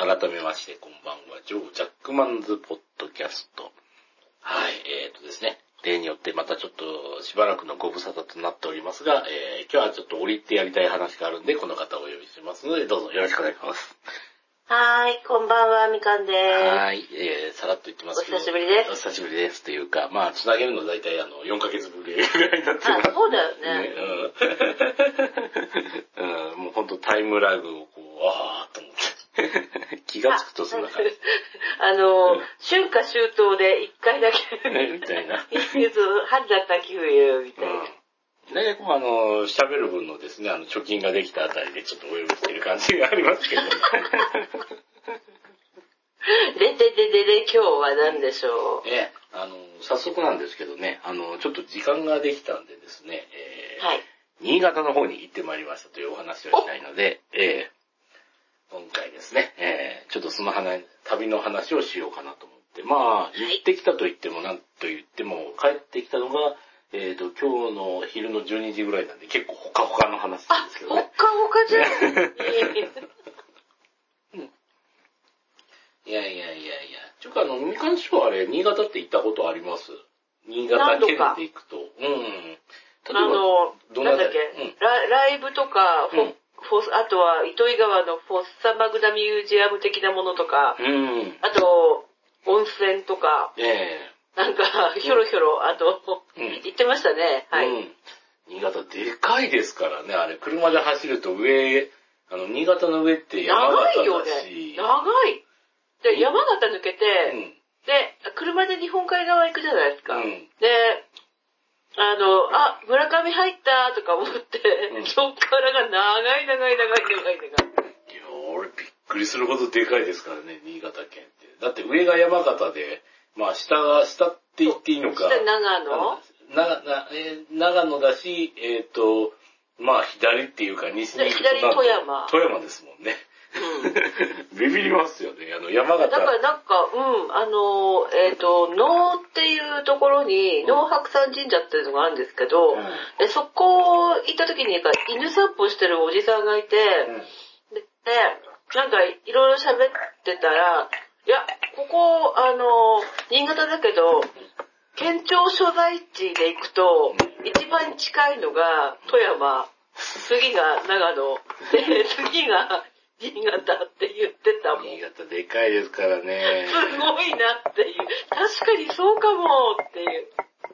改めまして、こんばんは。ジョー・ジャックマンズ・ポッドキャスト。はい、えーとですね。例によってまたちょっとしばらくのご無沙汰となっておりますが、えー、今日はちょっと折りてやりたい話があるんで、この方をお呼びしますので、どうぞよろしくお願いします。はーい、こんばんは、みかんでーす。はい、えー、さらっと言ってますけど。お久しぶりですお久しぶりです。というか、まあ、つなげるの大体あの、4ヶ月ぶりぐらいになってます。あ、そうだよね。ねうん。うん、もうほんとタイムラグをこう、あーっと思って。気がつくとそんな感じ。あの、うん春夏秋冬で一回だけ、ね、みたいな。春だった秋冬、みたいな。うん。大体こうあの、喋る分のですね、あの、貯金ができたあたりでちょっとお呼びしてる感じがありますけど。で、で、で、で、で、今日は何でしょう？ええ、あの、早速なんですけどね、あの、ちょっと時間ができたんでですね、えーはい。新潟の方に行ってまいりましたというお話をしたいので、えー今回ですね、えーちょっとその話、旅の話をしようかなと思って、まあ、行ってきたと言っても、なんと言っても、帰ってきたのが、えっ、と、今日の昼の12時ぐらいなんで、結構ほかほかの話なんですけどね。かほかじゃん。いやいやいやいや。ちょっとあの、みかん師匠あれ、新潟って行ったことあります？新潟県で行くと。うん。あの、どんななんだっけ、うんラライブとか、うんフォスあとは糸魚川のフォッサマグダミュージアム的なものとか、うん。あと、温泉とか、ええなんか、ひょろひょろ、あと、うん行ってましたね。はい。うん。新潟でかいですからね、あれ。車で走ると上、あの、新潟の上って山長形いよねだし。。長い。で、うん山形抜けて、うん。で、車で日本海側行くじゃないですか。うんで、あの、あ、村上入ったとか思って、うんそっからが長い長い長い長い長い。いや、俺びっくりするほどでかいですからね、新潟県って。だって上が山形で、まあ下が、下って言っていいのか。そして長野？な、な、えー長野だし、えっ、と、まあ左っていうか西に行くと左富山富山ですもんね。うん。ビビりますよね。あの、山だ形。からなんか、うん、あの、えっ、と、能っていうところに、うん能白山神社っていうのがあるんですけど、うんでそこ行った時に犬散歩してるおじさんがいて、でなんかいろいろ喋ってたら、いや、ここ、あの、新潟だけど、県庁所在地で行くと、一番近いのが富山、次が長野、で、次が新潟って言ってたもん。新潟でかいですからね。すごいなっていう。確かにそうかもっていう。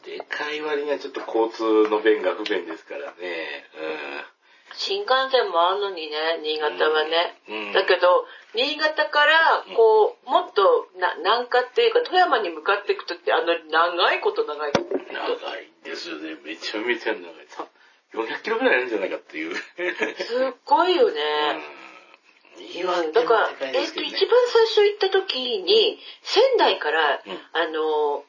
でかい割にはちょっと交通の便が不便ですからね。新幹線もあんのにね、新潟はね。うん。だけど、新潟から、こう、もっとな南下っていうか、富山に向かっていくとって、あの、長いこと長い。長いんですよね。めちゃめちゃ長い。さ400キロぐらいあるんじゃないかっていう。すっごいよね。うん。岩手だから、もでかいえっと、一番最初行った時に、仙台から、うんあの、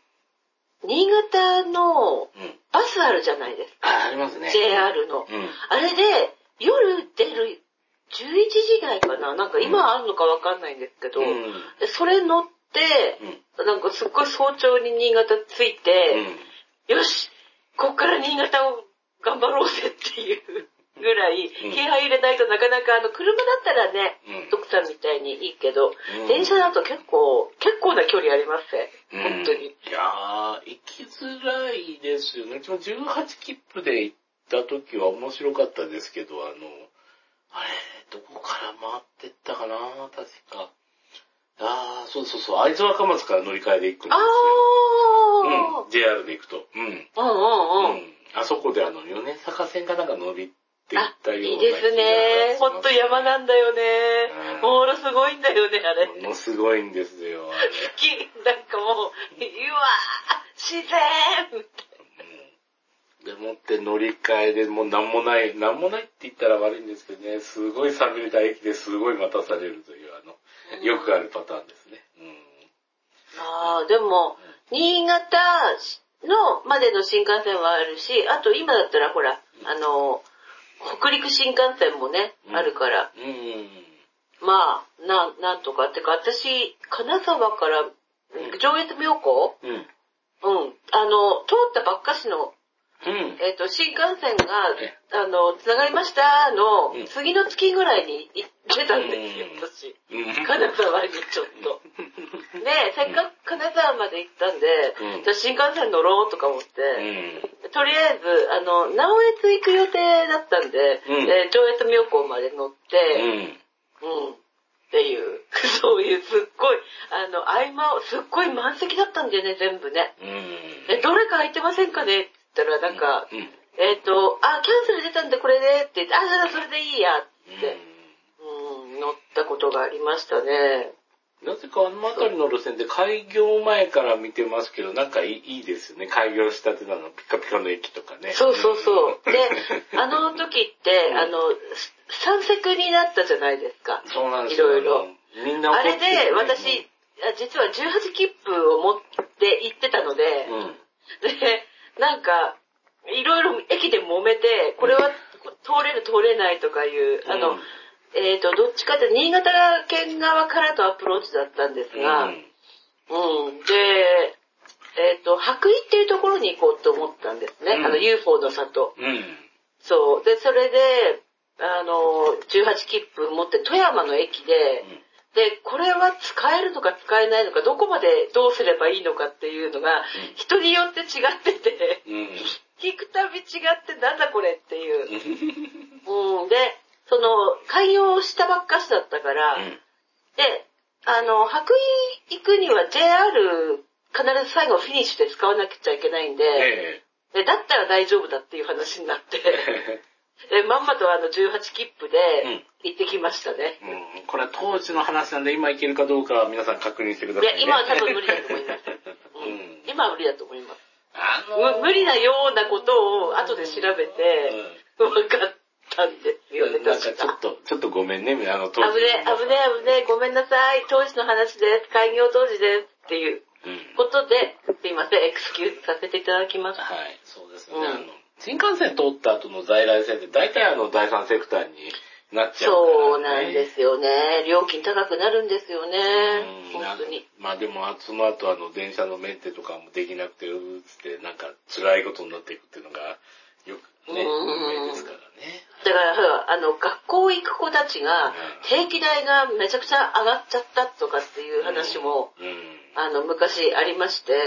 新潟のうん。バスあるじゃないですか。あ、ありますね。JR の。うん。あれで、夜出る11時台かななんか今あるのかわかんないんですけど、それ乗って、うん。なんかすっごい早朝に新潟着いて、よしこっから新潟を頑張ろうぜっていうぐらい、うん気合い入れないとなかなか、あの、車だったらね、うん。徳さんみたいにいいけど、うん電車だと結構、結構な距離ありますね。うん本当に。いやー、行きづらいですよね。うちも18切符で行った時は面白かったですけど、あの、あれ、どこから回ってったかな？確か。あー、そうそうそう、会津若松から乗り換えで行くんですあよ。ー、うん、JR で行くと。うん。うんうんうん。うん。あそこであの、米坂線かなんか乗りって行ったようないいですね。ほんと山なんだよね。うんものすごいんだよね、あれ。ものすごいんですよ。好き。なんかもう、うわー自然でもって乗り換えでもうなんもない、なんもないって言ったら悪いんですけどね、すごい寂れた駅ですごい待たされるという、あの、よくあるパターンですね。ああ、でも、新潟のまでの新幹線はあるし、あと今だったらほら、あの、北陸新幹線もね、うんあるから。まあ、なん、なんとかってか、私、金沢から、上越妙高？うん。うん。あの、通ったばっかしの、うん。えっ、と、新幹線がえ、あの、繋がりましたのうん、次の月ぐらいに行ってたんですよ、うん私。し。うん。金沢にちょっと。で、せっかく金沢まで行ったんで、うんじゃあ新幹線乗ろうとか思って、うん。とりあえず、あの、直江津行く予定だったんで、うんえー上越妙高まで乗って、うん。うん。っていう、そういうすっごい、あの、合間を、すっごい満席だったんだよね、全部ね。うん。え、どれか空いてませんかねったら、なんか、うん。えっ、と、あ、キャンセル出たんでこれでって言って、あ、じゃあそれでいいやって、うん、乗ったことがありましたね。なぜかあの辺りの路線で開業前から見てますけど、なんかいいですよね。開業したてなの、ピカピカの駅とかね。そうそうそう。で、あの時って、あの、三 sec になったじゃないですか。そうなんですよ。いろいろ。みんなあれで、私、あ実は18切符を持って行ってたので、うん。で、なんか、いろいろ駅で揉めて、これは通れる通れないとかいう、あの、うんえっ、と、どっちかって新潟県側からとアプローチだったんですが、うんうん。で、えっ、と、白衣っていうところに行こうと思ったんですね。うんあの UFO の里。うん。そう。で、それで、あの、18切符持って富山の駅で、で、これは使えるのか使えないのか、どこまでどうすればいいのかっていうのが、人によって違ってて、うん。聞くたび違ってなんだこれっていう。うん。で、その、開業したばっかしだったから、で、あの、白衣行くには JR 必ず最後フィニッシュで使わなくちゃいけないんで、えでだったら大丈夫だっていう話になって、え。でまんまとあの18切符でうん行ってきましたね。うんこれは当時の話なんで、今いけるかどうかは皆さん確認してください、ね。いや、今は多分無理だと思います。ううんん、今は無理だと思います。あむ無理なようなことを後で調べて、分かったんですよね、なんか確か。ちょっと、ちょっとごめんね、あの当時の危ねえ、危ねえ、危ねえ、ごめんなさい。当時の話です。開業当時です。っていううん。ことで、すいません、エクスキューズさせていただきます。はい、そうですね。うん新幹線通った後の在来線って大体あの第三セクターになっちゃうから、ね。そうなんですよね。料金高くなるんですよね。うん本当に。まあでも、その後あの、電車のメンテとかもできなくて、うーっつって、なんか辛いことになっていくっていうのが、よくね、うん有名ですからね。だから、ほらあの、学校行く子たちが、定期代がめちゃくちゃ上がっちゃったとかっていう話も、うん。あの、昔ありまして、う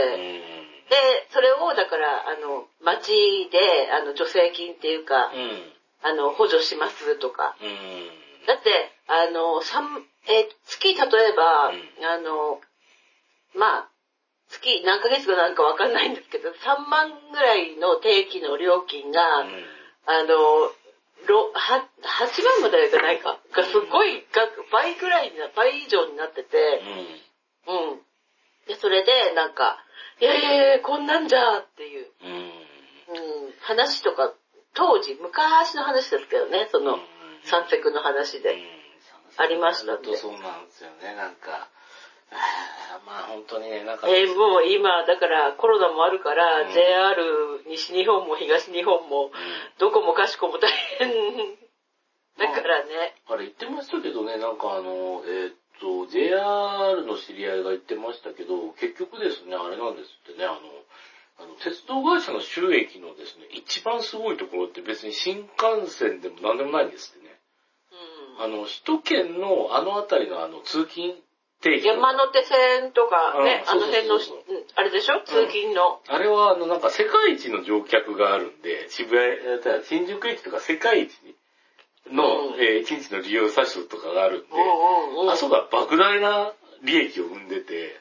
ん。で、それを、だから、あの、町で、あの、助成金っていうか、うん。あの、補助しますとか。うん。だって、あの、三えー月、例えば、うんあの、まあ、月何ヶ月かなんかわかんないんですけど、3万ぐらいの定期の料金が、あの、ろは8万まではいかないか。がすごい額、倍ぐらいにな、倍以上になってて、うん。で、それで、なんか、いやいやいや、こんなんじゃっていう、うん。話とか、当時、昔の話ですけどね、その、三セクの話で。ありましたんで本当そうなんですよね、なんか。あーまあ本当にね、なんか。えーもう今、だからコロナもあるから、うん JR 西日本も東日本も、どこもかしこも大変。だからね。あれ言ってましたけどね、なんかあの、えーっと、JR の知り合いが言ってましたけど、結局ですね、あれなんですってね、あの、あの鉄道会社の収益のですね、一番すごいところって別に新幹線でも何でもないんですってね。うんあの、首都圏のあの辺りのあの、通勤定期。山手線とかね、うんあの辺の、あれでしょ？通勤の。あれはあの、なんか世界一の乗客があるんで、渋谷、えー新宿駅とか世界一の、うんえー一日の利用者数とかがあるんで。あそこが莫大な利益を生んでて、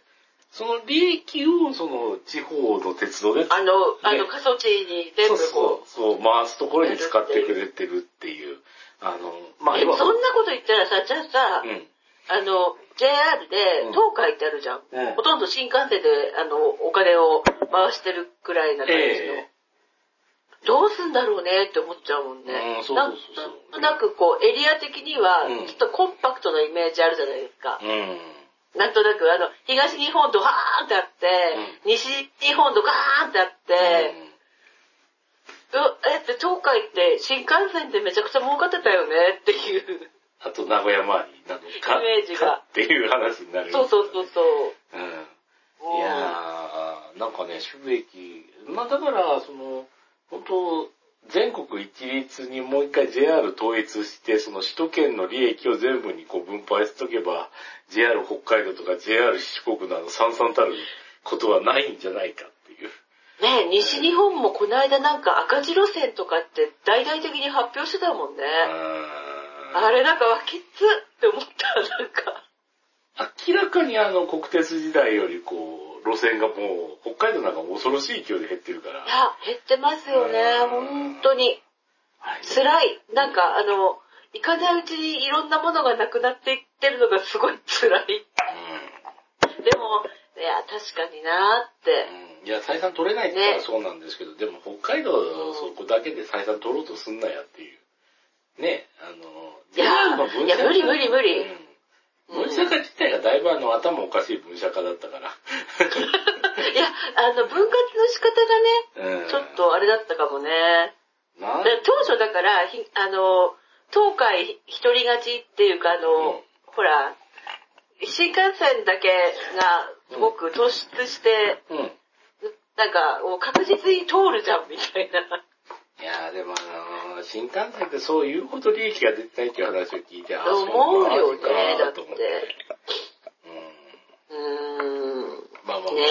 その利益をその地方の鉄道で、あの、あの、ね過疎地に全部そうこそう、そう、回すところに使ってくれてるっていう、あの、まう。あ、え、そんなこと言ったらさ、じゃあさ、うん。あの、JR でうん東海ってあるじゃん。うんほとんど新幹線で、あの、お金を回してるくらいな感じの。えどうすんだろうねって思っちゃうもんね。うんなんとなくこう、エリア的にはうん、ちょっとコンパクトなイメージあるじゃないですか。うん。なんとなく、あの、東日本ドカーンってあって、西日本ドカーンってあって、うえって東海って新幹線でめちゃくちゃ儲かってたよねっていう。あと名古屋周りなのかイメージがかっていう話になる。そうそうそうそう。うん。いやー、なんかね、収益、まあだから、その、本当全国一律にもう一回 JR 統一して、その首都圏の利益を全部にこう分配しとけば、JR 北海道とか JR 四国などさんさんたることはないんじゃないかっていう。ね西日本もこの間なんか赤字路線とかって大々的に発表してたもんね。ああれなんかわきっつって思った、なんか。明らかにあの国鉄時代よりこう、路線がもう、北海道なんか恐ろしい勢いで減ってるからい。や、減ってますよね、うん本当に。はい辛い。なんかあの、行かないうちにいろんなものがなくなっていってるのがすごい辛い。でも、いや、確かになーって。うんいや、採算取れないって言ったらねそうなんですけど、でも北海道そこだけで採算取ろうとすんなやっていう。ね、あの、いやいや無理無理無理うん分社化自体がだいぶあの頭おかしい分社化だったから。いや、あの、分割の仕方がね、うんちょっとあれだったかもね。な当初だから、ひあの、東海一人勝ちっていうか、あの、うんほら、新幹線だけがすごく突出して、うん。なんか、確実に通るじゃん、みたいな。いやーでもあのー新幹線ってそういうほど利益が出てないっていう話を聞いて、あそう思うよね、だってと思。って。うんうーん。まあまあ、ね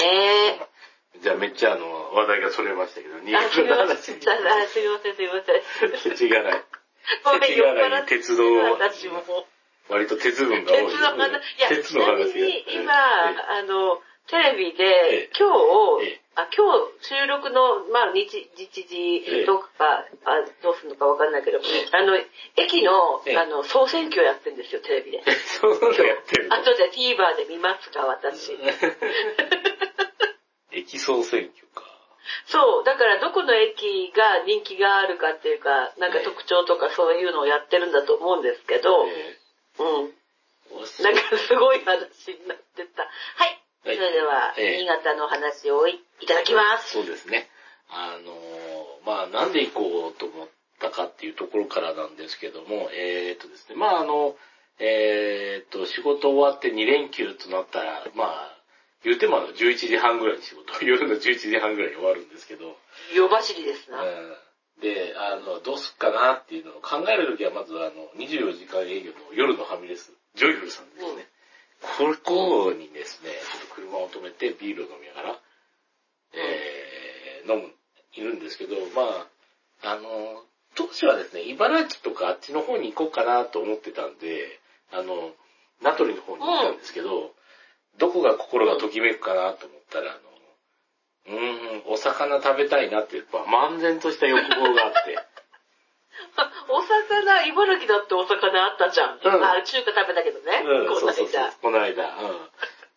え。じゃあめっちゃあの、話題がそれましたけど、新潟のみません。話すみません、すみません。世知辛い。ごめん世知辛い鉄道私も。割と鉄分が多い。鉄の話、いや、ち鉄の話今、えあの、テレビえでえ、今日ええ、あ、今日収録の、まあ、日、日時とか、あどうするのかわかんないけど、あの、駅のええ、あの、総選挙やってるんですよ、テレビで。え そういうのやってるの？後で TVer で見ますか、私。駅総選挙か。そう、だからどこの駅が人気があるかっていうか、なんか特徴とかそういうのをやってるんだと思うんですけど、えうん。なんかすごい話になってた。はい。そはいれでは、ええ新潟の話をいいただきます。そうですね。あのーまあ、なんで行こうと思ったかっていうところからなんですけども、えー、っとですね、まあ、あの、えー、っと、仕事終わって2連休となったら、まあ、言うてもあの11時半ぐらいに仕事、夜の11時半ぐらいに終わるんですけど、夜走りですな。うんで、あの、どうすっかなっていうのを考えるときは、まずあの、24時間営業の夜のファミレス、ジョイフルさんですね。ここにですね、ちょっと車を止めてビールを飲みながら、えー、飲む、いるんですけど、まあ、あの、当初はですね、茨城とかあっちの方に行こうかなと思ってたんで、あの、名取の方に行ったんですけど、どこが心がときめくかなと思ったら、あの、うーん、お魚食べたいなっていう、まあ、漫然とした欲望があって、お魚、茨城だってお魚あったじゃん。うんあ、中華食べたけどね。うん、このそうそうそう間。、この間。うん。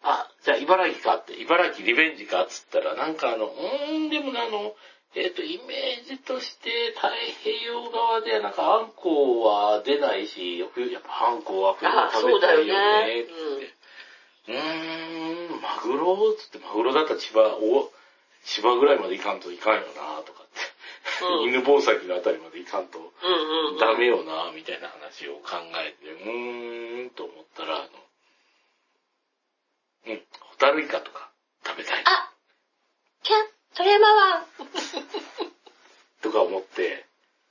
あ、じゃあ茨城かって、茨城リベンジかっつったら、なんかあの、うーん、でもねあの、えっ、と、イメージとして太平洋側ではなんかあんこうは出ないし、冬やっぱあんこうは冬食そうだよべたいよね、って。うーん、マグロつって、マグロだったら千葉、お、千葉ぐらいまで行かんといかんよな、とかって。うん犬吠埼のあたりまで行かんとうん。うんうんうん。ダメよな、みたいな話を考えて、うーん、と思ったら、あの、うん、ホタルイカとか食べたい。あキャン、鳥山湾。とか思って、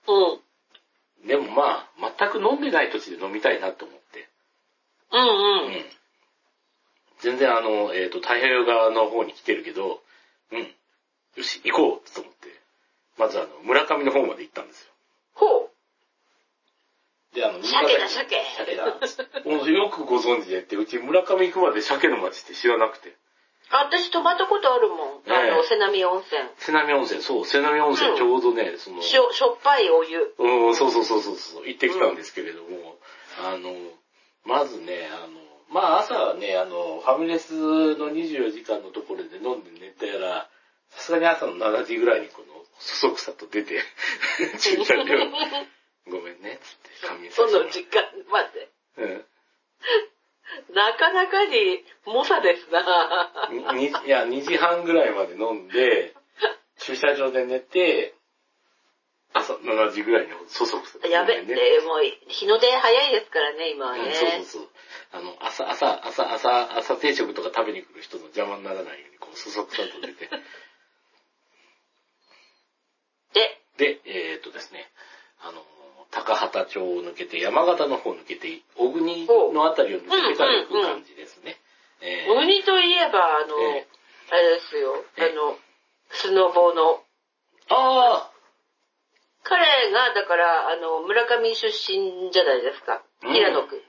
うん。でもまあ、全く飲んでない土地で飲みたいなと思って。うんううん。ん。全然あの、えっ、と、太平洋側の方に来てるけど、うん。よし、行こうと思って。まずあの、村上の方まで行ったんですよ。ほう。で、あの、鮭だ鮭鮭だ。よくご存知でって、うち村上行くまで鮭の町って知らなくて。あ私泊まったことあるもん。あの、ええ瀬波温泉。瀬波温泉、そう、瀬波温泉うんちょうどね、その、しょ、しょっぱいお湯。うん、そうそうそうそうそう、行ってきたんですけれども、あの、まずね、あの、まあ朝はね、あの、ファミレスの24時間のところで飲んで寝たら、さすがに朝の7時ぐらいにこの、そそくさと出て、駐車場、ごめんね、つって、仮眠さそせてもらの時間まで。うんなかなかに猛者ですなにいや、2時半ぐらいまで飲んで、駐車場で寝て、朝7時ぐらいにそそくさとやべって、もう、日の出早いですからね、今はね。うん、そうそうそう。あの、朝、朝、朝、朝、朝定食とか食べに来る人の邪魔にならないように、こう、そそくさと出て。で、で、えっ、とで高畑町を抜けて、山形の方を抜けて、小国のあたりを抜けてから行く感じですね。えーウニといえば、あの、えあれですよ、えあの、スノボの。あ彼が、だから、あの、村上出身じゃないですか。うん平野くん。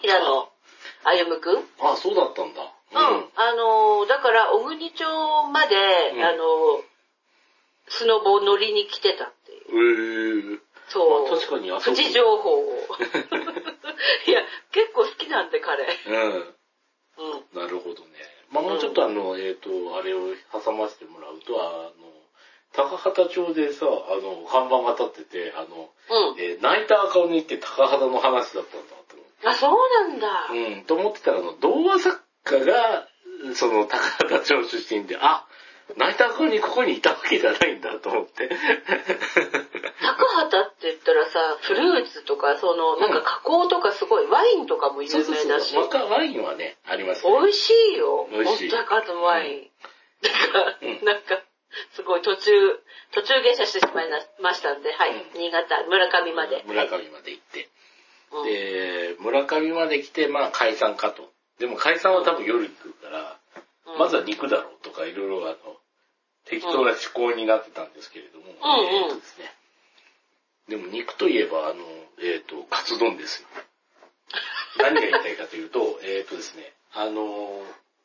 平野歩夢くん。うん。あ、あそうだったんだ。あの、だから、小国町まで、うんあの、スノボ乗りに来てたっていう。うん。へえ。そう。まあ確かにあそこプチ情報を。いや、結構好きなんで、彼。うん。うん。なるほどね。まあもうちょっとあの、えっ、と、あれを挟ませてもらうと、あの、高畑町でさ、あの、看板が立ってて、あの、うん。えー泣いた赤鬼って高畑の話だったんだと思って。あ、そうなんだ。うん、と思ってたら、あの、童話作家が、その、高畑町出身で、あ、泣いた赤鬼ここにいたわけじゃないんだと思って。高畑って言ったらさ、フルーツとか、その、なんか加工とかすごい、ワインとかも有そうそう名だしそう。。若ワインはね、ありますね。美味しいよ。美味しいお高のワイン。だから、うん なんか、すごい途中、途中下車してしまいましたんで、はい、うん新潟、村上まで。村上まで行って。うんで、村上まで来て、まあ解散かと。でも解散は多分夜に来るから、うんまずは肉だろうとかいろいろあの、適当な思考になってたんですけれども、うんうんえーとですね。でも肉といえば、あの、えっ、と、カツ丼ですよ。何が言いたいかというと、えっとですね、あの、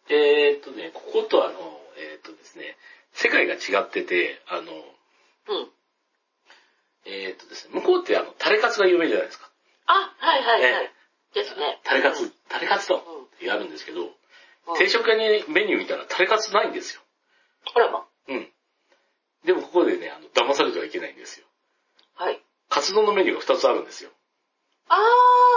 えっ、とね、こことあの、えっ、とですね、世界が違ってて、あの、うん。えっ、とですね、向こうってあの、タレカツが有名じゃないですか。あ、はいはいはいえ。ですね。タレカツ、タレカツ丼ってやるんですけど、うん定食屋にメニュー見たらタレカツないんですよ。あらま。うん。でもここでね、あの、騙されてはいけないんですよ。はい。カツ丼のメニューが2つあるんですよ。あ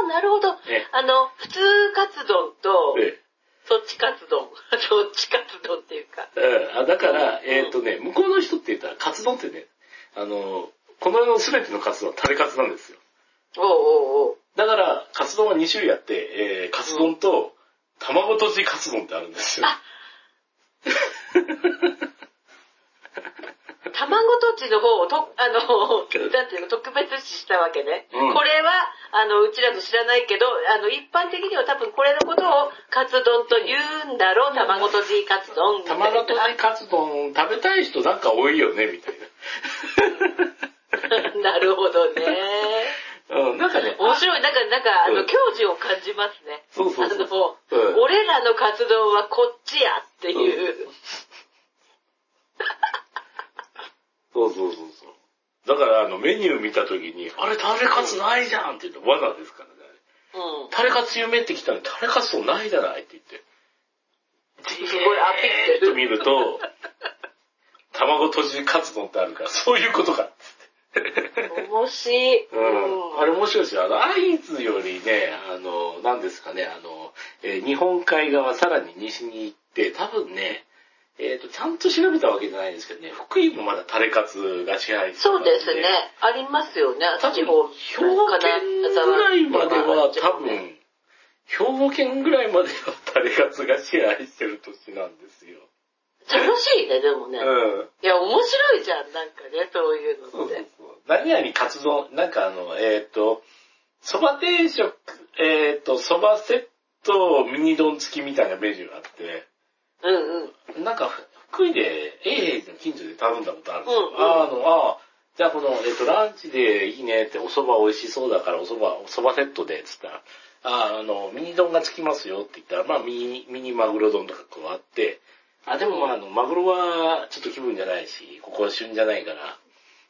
ー、なるほど。えあの、普通カツ丼と、えそっちカツ丼。そっちカツ丼っていうか。えうんあだから、うんえっ、とね、向こうの人って言ったらカツ丼ってね、あの、この世の全てのカツ丼はタレカツなんですよ。おうおうおう。だから、カツ丼は2種類あって、えー、カツ丼と卵とじカツ丼ってあるんですよ。卵とちの方をと、あの、なんていうの、特別視したわけね。うんこれは、あの、うちらの知らないけど、あの、一般的には多分これのことをカツ丼と言うんだろう、卵とじカツ丼。卵とじカツ丼食べたい人なんか多いよね、みたいな るほどね。な。うん、なんかね、面白い。なんか、なんか、あの、うん教授を感じますね。そうそうそうあの、うん俺らのカツ丼はこっちやっていう。そうそうそうそう。だから、あの、メニュー見たときに、あれ、タレカツないじゃんって言って、罠ですからね。うん。タレカツ有名って来たのに、タレカツ丼ないじゃないって言って。すごいアピってっと見ると、卵とじカツ丼ってあるから、そういうことか。面白い。うん。あれ面白いですよ。あの、会津よりね、あの、何ですかね、あの、えー日本海側さらに西に行って、多分ね、えっ、と、ちゃんと調べたわけじゃないんですけどね、福井もまだタレカツが支配してそうですね。ありますよね。多分、兵庫県ぐらいまでは多分、兵庫県ぐらいまではタレカツが支配してる年なんですよ。楽しいね、でもね。うん。いや、面白いじゃん、なんかね、そういうそうそうのって。そう。何々カツ丼、なんかあの、えっ、と、蕎麦定食、えっ、と、蕎麦セットミニ丼付きみたいなメニューがあって、うんうん。なんか、福井で、永平寺の近所で頼んだことあるんですよ。うんうんああの、ああ、じゃあこの、えっ、と、ランチでいいねって、お蕎麦美味しそうだからお蕎麦、お蕎麦セットで、つったら、ああ、あの、ミニ丼が付きますよって言ったら、まあ、ミニ、ミニマグロ丼とか加わって、あ、でもまあ、あの、マグロはちょっと気分じゃないし、ここは旬じゃないから、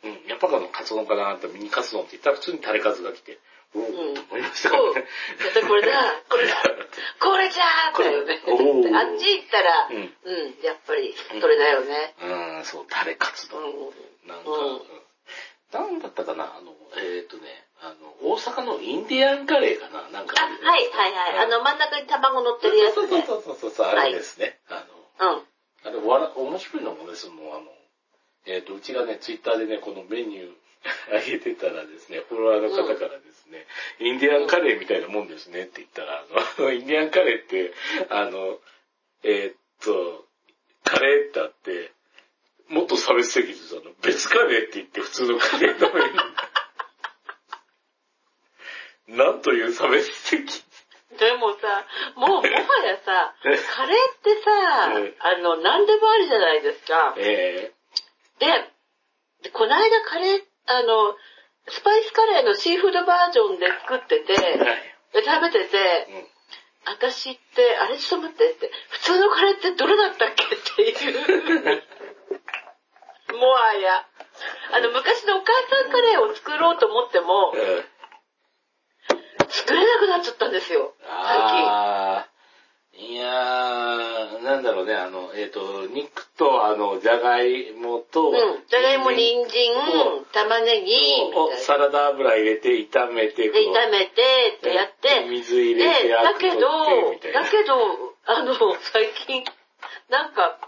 うん、やっぱあの、カツ丼かなって、ミニカツ丼って言ったら普通にタレカツが来て、うんと思いましたそう。ね。絶対これだ、これだ、これじゃーってよね。あっち行ったら、ううんん、やっぱり、それだよね。うん、そう、タレカツ丼。うん。なんか、うんなんだったかなあの、えっ、とね、あの、大阪のインディアンカレーかななんかあ、あはいはいはい。あの、真ん中に卵乗ってるやつね。そうそうそうそうそう、あれですね。あうん。の、あれ、わら、面白いのもね、その、あの、えっ、と、うちがね、ツイッターでね、このメニュー 上げてたらですね、フォロワーの方からですね、インディアンカレーみたいなもんですねって言ったら、あの、インディアンカレーって、あの、えっ、と、カレーってあって、もっと差別的です。あの、別カレーって言って普通のカレーの上に。なんという差別的。でもさ、もうもはやさ、カレーってさええ、あの、何でもありじゃないですか。えで、でこの間カレー、あの、スパイスカレーのシーフードバージョンで作ってて、食べてて、うん私って、あれちょっと待ってって、普通のカレーってどれだったっけっていう。もはや。あの、昔のお母さんカレーを作ろうと思っても、え作れなくなっちゃったんですよ。最あーいやー、なんだろうね、あの、えっ、と、肉と、あの、じゃがいもと、近。うん。じゃがいも、人参と、玉ねぎ。サラダ油入れて炒めて、で、炒めてってやって、水入で、れて、だけどだけど、あの、最近、なんか、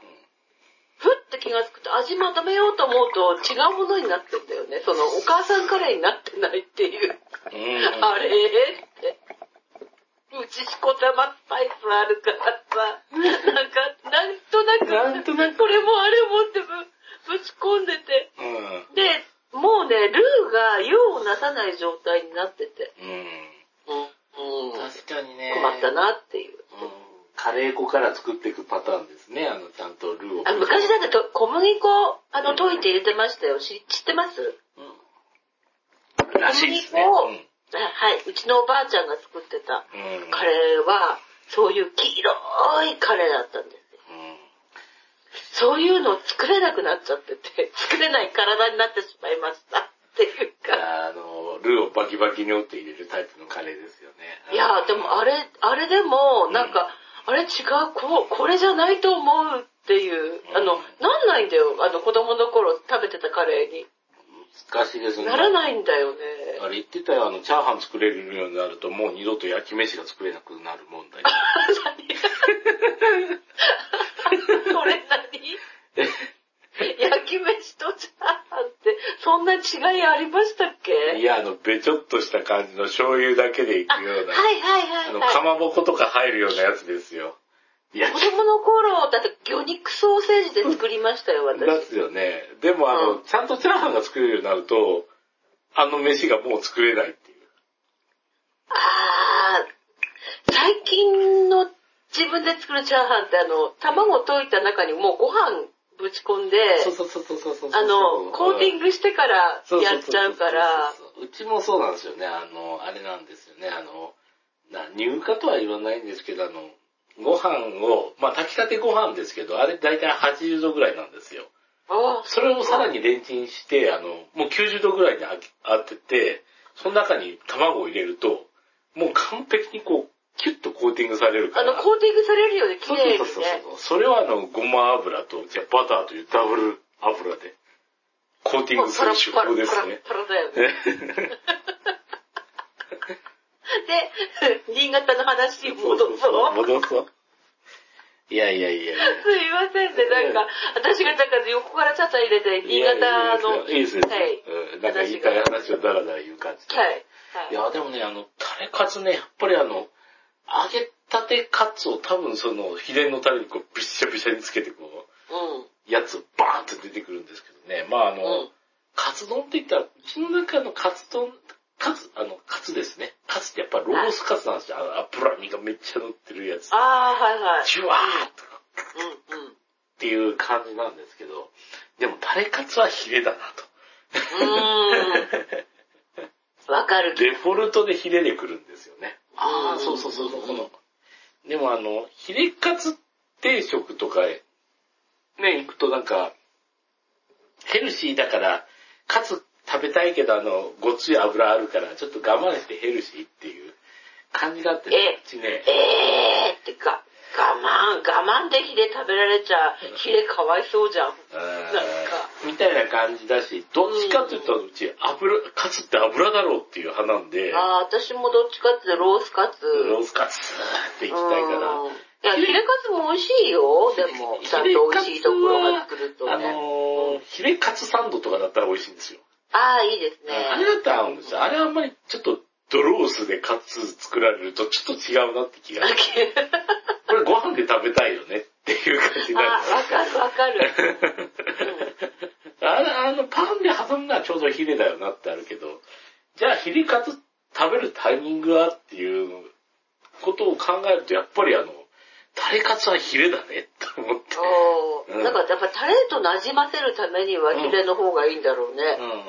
ふって気がつくと味まとめようと思うと違うものになってんだよね。その、お母さんカレーになってないっていう。うんあれ？って。うちしこたまスパイスあるからさ、なんか、なんとなく、なんとなくこれもあれもってぶぶち込んでて。うん。で、もうね、ルーが用をなさない状態になってて。うん。うん。うん確かにね。困ったなっていう。うん。カレー粉から作っていくパターンですね。あの、ちゃんとルーを。あ昔だってと小麦粉、あの、うん溶いて入れてましたよ。知知ってます？うん。らしいですね。小麦粉あはい。うちのおばあちゃんが作ってたうん。うん。カレーは、そういう黄色いカレーだったんですよ。うん。そういうのを作れなくなっちゃってて、作れない体になってしまいました。っていうか。あの、ルーをバキバキに折って入れるタイプのカレーですよね。いや、でもあれ、あれでも、なんか、あれ違う、ここれじゃないと思うっていう、あの、なんないんだよ。あの、子供の頃食べてたカレーに。難しいですね。ならないんだよね。あれ言ってたよ、あの、チャーハン作れるようになると、もう二度と焼き飯が作れなくなる問題。それ何？焼き飯とチャーハンって、そんな違いありましたっけ？いや、あの、べちょっとした感じの醤油だけでいくような、はいはいはい、あの、はい。かまぼことか入るようなやつですよ。いや、子供の頃、だって魚肉ソーセージで作りましたよ、私。ですよね。でも、あの、うんちゃんとチャーハンが作れるようになると、あの飯がもう作れないっていう。あー、最近の自分で作るチャーハンってあの、卵を溶いた中にもうご飯ぶち込んで、そうそうそうそうそうそう。あの、コーティンググしてからやっちゃうから、うちもそうなんですよね。あの、あれなんですよね。あの、な乳化とは言わないんですけど、あの、ご飯を、まあ炊きたてご飯ですけど、あれ大体80度ぐらいなんですよ。あそれをさらにレンチンして、あの、もう90度ぐらいに当てて、その中に卵を入れると、もう完璧にこう、キュッとコーティングされるから。あの、コーティングされるようで綺そう麗にそうそうね。そう。それはあの、ごま油と、じゃあバターというダブル油で、コーティングする手法ですね。パラパラだよね。で、新潟の話に戻そう。戻そう。いやいやいやいや。すいませんね、なんか、私がなんか横からちゃちゃ入れて、新潟の、いいですよ。はいうんなんか言いたい話をダラダラ言う感じで。はい。いや、でもね、あの、タレカツね、やっぱりあの、揚げたてカツを多分その、秘伝のタレにこう、びっしゃびしゃにつけてこうん。う、やつバーンと出てくるんですけどね。まああの、うんカツ丼って言ったら、うちの中のカツ丼、カツ、あの、カツですね。カツってやっぱロースカツなんですよ。あの油身がめっちゃ乗ってるやつ。ああ、はいはい。ジュワーっとうんうん。っていう感じなんですけど、でもタレカツはヒレだなと。うーん。わかる。デフォルトでヒレで来るんですよね。ああ、うんそうそうそうそう、この。でもあの、ヒレカツ定食とかへ、ね、行くとなんか、ヘルシーだから、カツ食べたいけどあの、ごっつい油あるから、ちょっと我慢してヘルシーっていう感じがあってね、えこっちね。えーってか、我慢、我慢でヒレ食べられちゃ、ヒレかわいそうじゃん。なんかみたいな感じだし、どっちかっていうと、うち油、カツって油だろうっていう派なんで、ああ、私もどっちかってロースカツ。ロースカツって行きたいから、うんいや、ヒレカツも美味しいよ。でも、ちゃんと美味しいところが作るとあね。のー、ヒレカツサンドとかだったら美味しいんですよ。ああ、いいですあれね。だったら合うんですよ。あれあんまりちょっとドロースでカツ作られるとちょっと違うなって気が。これご飯で食べたいよねっていう感じになる。あ、わかるわかる。あれ、あの、パンで挟むのはちょうどヒレだよなってあるけど、じゃあヒレカツっ食べるタイミングはっていうことを考えると、やっぱりあの、タレカツはヒレだね、と思って。うんなんかやっぱタレと馴染ませるためにはヒレの方がいいんだろうね。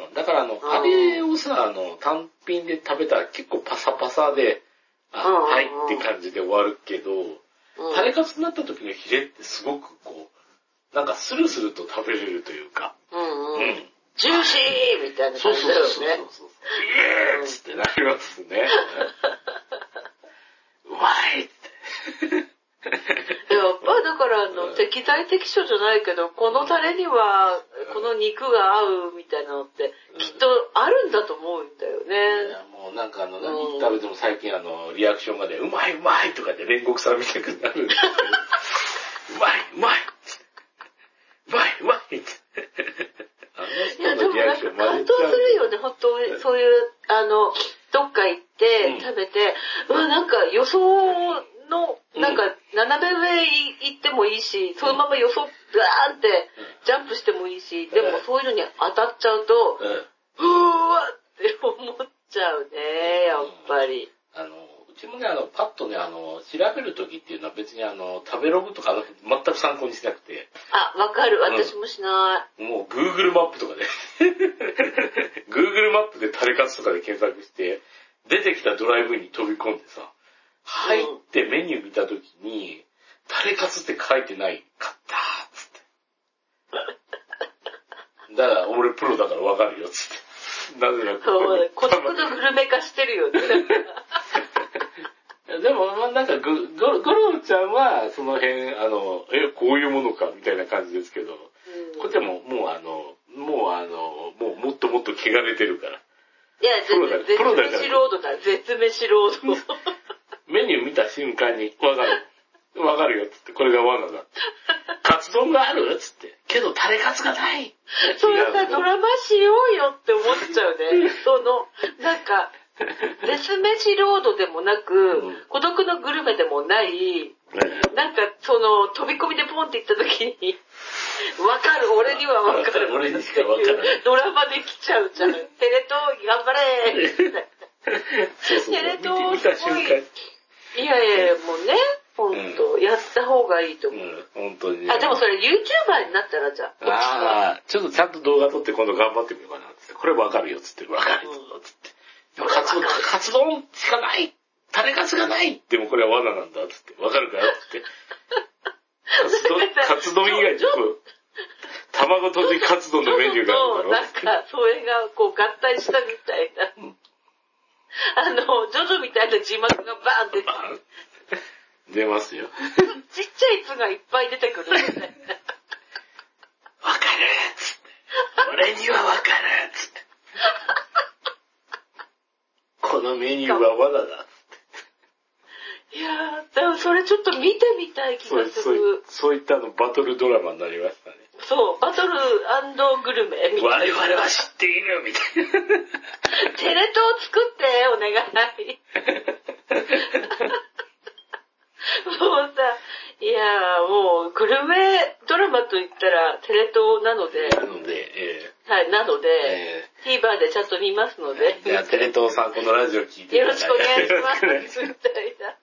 うん。だからあの、あれをさ、あの、単品で食べたら結構パサパサで、あ、うんうんうんはいって感じで終わるけど、うんタレカツになった時のヒレってすごくこう、なんかスルスルと食べれるというか、うんうん。うんジューシーみたいな感じだよそうそうそうね。そう。イエーつってなりますね。うまいって。やっぱだからあの、うん適材適所じゃないけど、このタレにはこの肉が合うみたいなのってきっとあるんだと思うんだよいね。やもうなんかあの、何食べても最近あの、リアクションがね、うまいうまいとかで煉獄さんみたくなるんですけど、うまいうまいうまいうまいって。いや、でもなんか感動するよね、本当そういう、あの、どっか行ってうん食べて、うわ、なんか予想の、うん。なんか斜め上行ってもいいし、そのまま予想ガーンってジャンプしてもいいし、でもそういうのに当たっちゃうと、うんうわって思っちゃうね、やっぱり。あの、うちもね、あの、パッとね、あの、調べるときっていうのは別にあの、食べログとかあの全く参考にしなくて、あ、わかる。私もしない。もう Google マップとかで、Google マップでタレカツとかで検索して、出てきたドライブインに飛び込んでさ、入ってメニュー見たときに、タレカツって書いてないかったつって。だから俺プロだからわかるよっつって。なぜなくそうね、孤独のグルメ化してるよね。でも、まあ、なんかぐ、ゴゴロちゃんは、その辺、あの、え、こういうものか、みたいな感じですけど、うんこっちはもう、もうあの、もうあの、もうもっともっと汚れてるから。いや、プロだ絶絶プロだから滅ロードだ、絶滅ロード。メニュー見た瞬間に、わかる。わかるよ、つって。これが罠だ。カツ丼があるつって。けど、タレカツがない。それさ、ドラマしようよって思っちゃうね。その、なんか、絶滅ロードでもなく、うん孤独のグルメでもない、なんか、その、飛び込みでポンって行った時に、わかる、俺にはわかる。俺にしかわからないドラマできちゃうじゃん。テレ東頑張れ。テレ東見た瞬間に。いやいや、もうね、ほんと、やった方がいいと思う。うん、本当にね。あ、でもそれ YouTuber になったらじゃあ。ああ、ちょっとちゃんと動画撮って今度頑張ってみようかな、つって。これわかるよ、つって。わかるよ、つって。でもカツ丼、カツ丼しかないタレカツがないでもこれは罠なんだ、つって。わかるかよ、つって。カツ丼、カツ丼以外に卵とじカツ丼のメニューがあるだろなんか、それがこう合体したみたいな。あの、ジョジョみたいな字幕がバーンって、バン出ますよ。ちっちゃい図がいっぱい出てくるみたいな。わかるつって。俺にはわかるつって。このメニューは罠だ。いやー、でもそれちょっと見てみたい気がすそういる。そういったのバトルドラマになりましたね。そう、バトルグルメみた我いな。々は知っているみたいな。テレ東作って、お願い。もうさ、いやーもう、グルメドラマと言ったらテレ東なので、なので、えはい、なので、え TVer でちゃんと見ますので、じゃあテレ東さんこのラジオ聞いてよろしくお願いします。みたいな。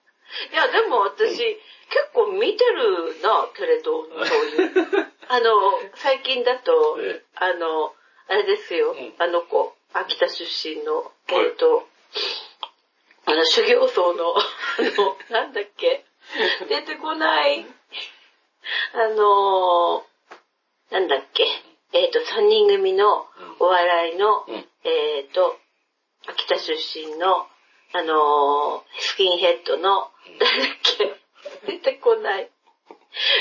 いや、でも私、結構見てるな、テレ東のそういう。あの、最近だとええ、あの、あれですよ、んあの子、秋田出身の、えっ、はいと、あの、修行僧の、あの、なんだっけ、出てこない、あの、なんだっけ、えっ、と、3人組のお笑いの、うん。えっ、と、秋田出身の、あのースキンヘッドの、誰だっけ？出てこない。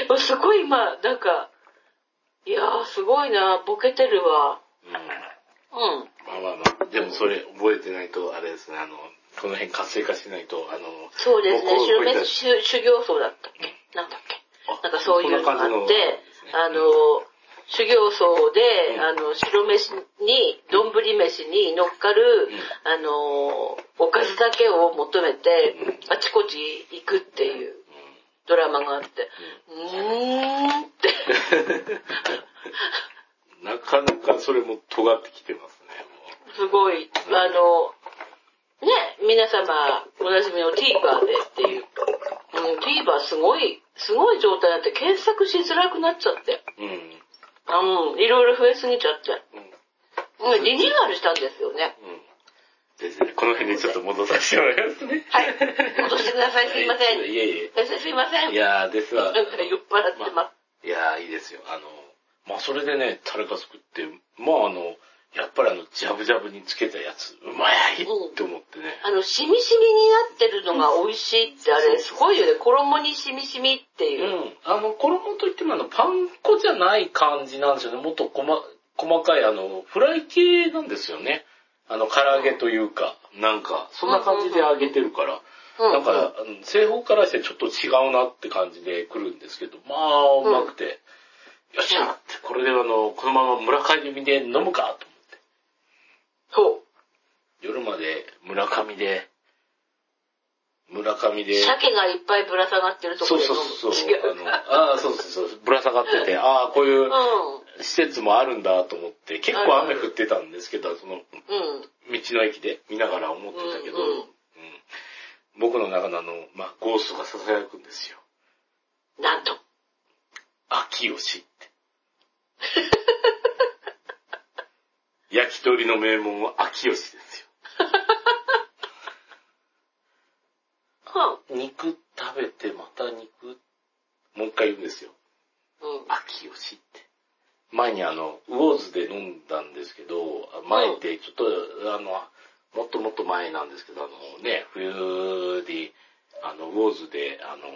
もうすごい今、なんか、いやーすごいな、ボケてるわ。うん。うん。まあまあまあ、でもそれ覚えてないと、あれですね、あの、この辺活性化しないと、あの、そうですね、修修修行僧だったっけ？なんだっけ？あなんかそういうのがあそんな感じのって、あの、修行僧で、うん。あの、白飯に、丼飯に乗っかる、ん。あの、おかずだけを求めて、あちこち行くっていうドラマがあって、うーんって、なかなかそれも尖ってきてますね、すごい、あの、ね、皆様、おなじみの TVer でっていう。うん、TVer すごい、すごい状態になって検索しづらくなっちゃって。うん。あうん、いろいろ増えすぎちゃって。うん。うん、リニューアルしたんですよね。うん。先生、この辺でちょっと戻させてもらいますね。はい。戻してください。すいません。いえいえ。先生すいません。いやー、ですわ。なんか酔っ払ってます。いやー、いいですよ。あの、まあ、それでね、タレカ作って、まあ、あの、やっぱりあの、ジャブジャブにつけたやつ、うまいって思ってね。あの、しみしみになってるのが美味しいってあれ、すごいよね。衣にしみしみっていうう。ん。あの、衣といってもあの、パン粉じゃない感じなんですよね。もっと細細かい、あの、フライ系なんですよね。あの、唐揚げというか、なんか、そんな感じで揚げてるから。うんだから、製法からしてちょっと違うなって感じで来るんですけど、まあ、うまくて、よっしゃって、これであの、このまま村上で飲むかとそ夜まで村上で、村上う。で、鮭がいっぱいぶら下がってるとこそうろで飲む。そうそう。違う。あの、ああ、そうそうそう。ぶら下がってて、ああ、こういうう施設もあるんだと思って、結構雨降ってたんですけど、その、ん。うん。道の駅で見ながら思ってたけど、うんうんうん僕の中のあの、まあ、ゴーストが囁くんですよ。なんと。秋吉って。焼き鳥の名門は秋吉ですよ。うん。肉食べてまた肉、もう一回言うんですよ。うん。秋吉って。前にあの、ウォーズで飲んだんですけど、前ってちょっと、あの、もっともっと前なんですけど、あのね、冬で、あの、ウォーズで、あの、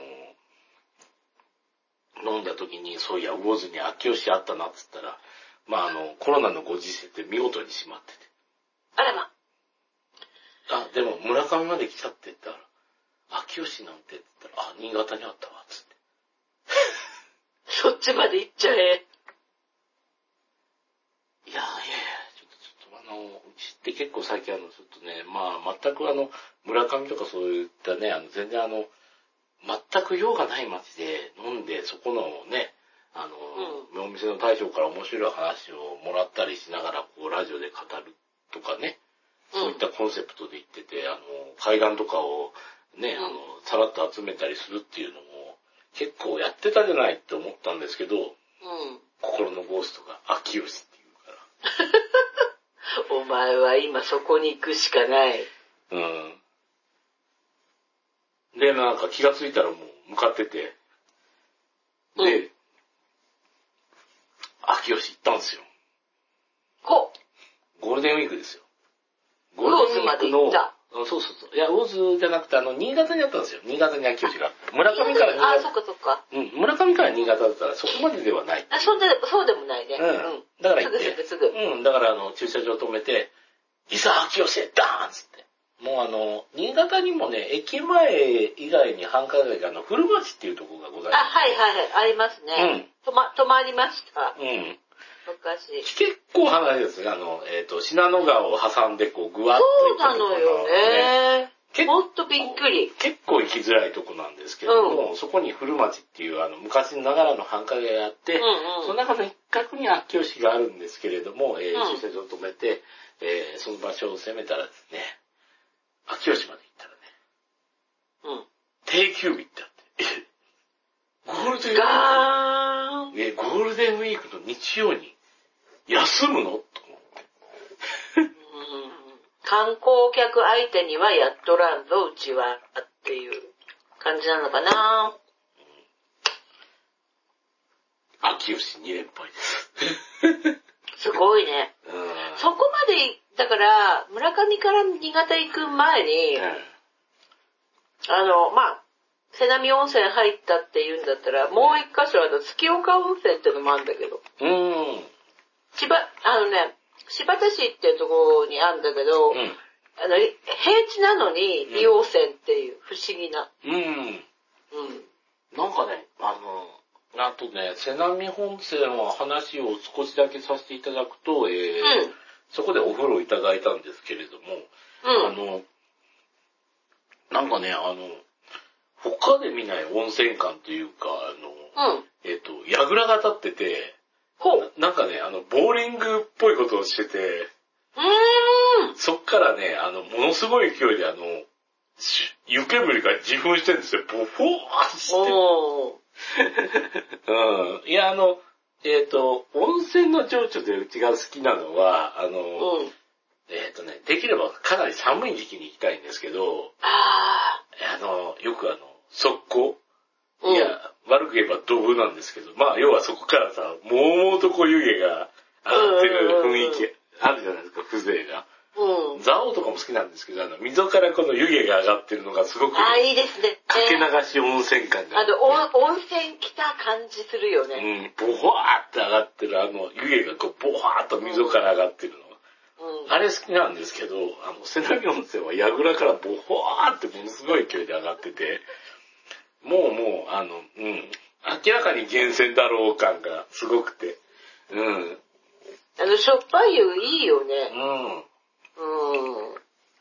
飲んだ時に、そういや、ウォーズに秋吉あったなっつったら、まああの、コロナのご時世って見事に閉まってて。あらま。あ、でも村上まで来ちゃってって言ったら、秋吉なんてって言ったら、あ、新潟にあったわ、つって。そっちまで行っちゃえ。いやいやいや、ちょっと、ちょっとあの、うちって結構最近あの、ちょっとね、まあ、全くあの、村上とかそういったね、あの、全然あの、全く用がない街で飲んで、そこのね、あの、お店の大将から面白い話をもらったりしながら、こう、ラジオで語るとかね、そういったコンセプトで言ってて、あの、階段とかをね、あの、さらっと集めたりするっていうのも、結構やってたじゃないって思ったんですけど、うん。心のゴーストが秋吉っていうから。お前は今そこに行くしかない。うん。で、なんか気がついたらもう向かってて、で、う秋吉行ったんですよ。ほゴールデンウィークですよ。ウォーズまで行ったうんそうそうそう。いや、ウォーズじゃなくて、あの、新潟にあったんですよ。新潟に秋吉があって。村上から新あ、そっ潟。かそっか。うん、村上から新潟だったらそこまでではない。あ、そうで、そうでもないね。うん。だから行って。すぐすぐすぐ。うん、だからあの、駐車場止めて、いざ秋吉へダーンっつって。もうあの、新潟にもね、駅前以外に繁華街があの、古町っていうところがございあ、まはいはいはい、ありますね。とま、泊まりました。す。うん。昔。結構離れですね。あの、えっ、と、信濃川を挟んで、こう、ぐわっとそうなのよね。結ほんとびっくり。結構行きづらいとこなんですけども、そこに古町っていうあの昔ながらの繁華街があって、うんうんその中の一角に秋吉があるんですけれども、えーうん駐車場を止めて、えーその場所を攻めたらですね、秋吉まで行ったらね、うん。定休日ってあって、えゴールデンウィークガーン。えゴールデンウィークの日曜に休むの？と思って。うん観光客相手にはやっとらんぞ、うちは、っていう感じなのかな。秋吉2連敗です。すごいね。うんそこまで、だから、村上から新潟行く前に、あの、まあ、瀬波温泉入ったって言うんだったら、もう一箇所あの、月岡温泉ってのもあるんだけど、うん。うん。千葉、あのね、新発田市っていうところにあるんだけど、うん。あの、平地なのに硫黄泉っていう不思議な。うん。うん。なんかね、あの、あとね、瀬波本線は話を少しだけさせていただくと、えーうんそこでお風呂いただいたんですけれども、うん。あの、なんかね、あの、他で見ない温泉館というか、あの、うん。えっ、と、櫓が立ってて。ななんかね、あの、ボーリングっぽいことをしてて、うーん。そっからね、あの、ものすごい勢いであの、し湯煙が自噴してるんですよ。ボフォーして。うん。いや、あの、えっ、と、温泉の情緒でうちが好きなのは、あの、うん。えっ、とね、できればかなり寒い時期に行きたいんですけど、ああの、よくあの、速攻、うんいや、悪く言えばドブなんですけど、まあ、要はそこからさ、もうもうとこう湯気が上がってる雰囲気あるじゃないですか、風情が。ー。うん。蔵王とかも好きなんですけど、あの、溝からこの湯気が上がってるのがすごく、あー、いいですね。かけ流し温泉感があの、温温泉来た感じするよね。うん、ボワーって上がってる、あの、湯気がこう、ボワーっと溝から上がってるの。うん。あれ好きなんですけど、あの、瀬波温泉は櫓からボワーってものすごい勢いで上がってて、もうもう、あの、うん、明らかに源泉だろう感がすごくて、うん、あの、しょっぱい湯いいよね。うん、うん。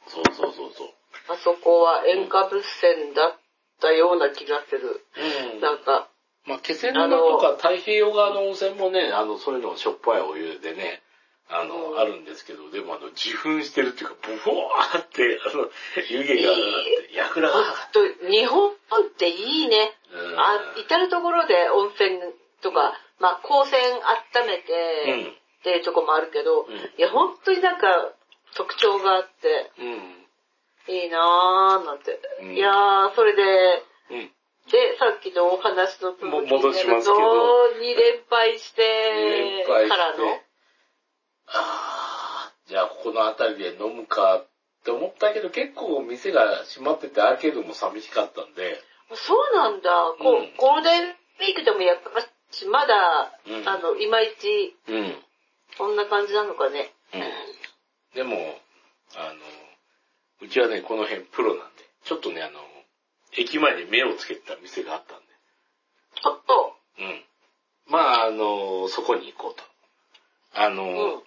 そうそうそうそう。あそこは塩化物泉だったような気がする。うん。なんか、まあ、気仙沼とか太平洋側の温泉もね、あの、そういうのしょっぱいお湯でね、あの、うんあるんですけど、でもあの、自噴してるっていうか、ボワーって、あの、湯気が上がって、櫓がほん上がっと、日本っていいね。て、うんあ、至るところで温泉とか、まあ、光線温めて、っていうとこもあるけど、んいや、本当になんか特徴があって、うん。うん。いいなぁ、なんて。うんいやー、それで、うん。で、さっきのお話の続きに戻しますけどと、2連敗して、連敗してからの、あーじゃあここの辺りで飲むかって思ったけど、結構店が閉まっててアーケードも寂しかったんで、そうなんだ。こう、うんゴールデンウィークでもやっぱし、まだ、うんあの、いまいち、うん。そんな感じなのかね。うん。でも、あの、うちはね、この辺プロなんで、ちょっとね、あの、駅前に目をつけてた店があったんで、ちょっと、うん。まあ、あの、そこに行こうと。あの、うん。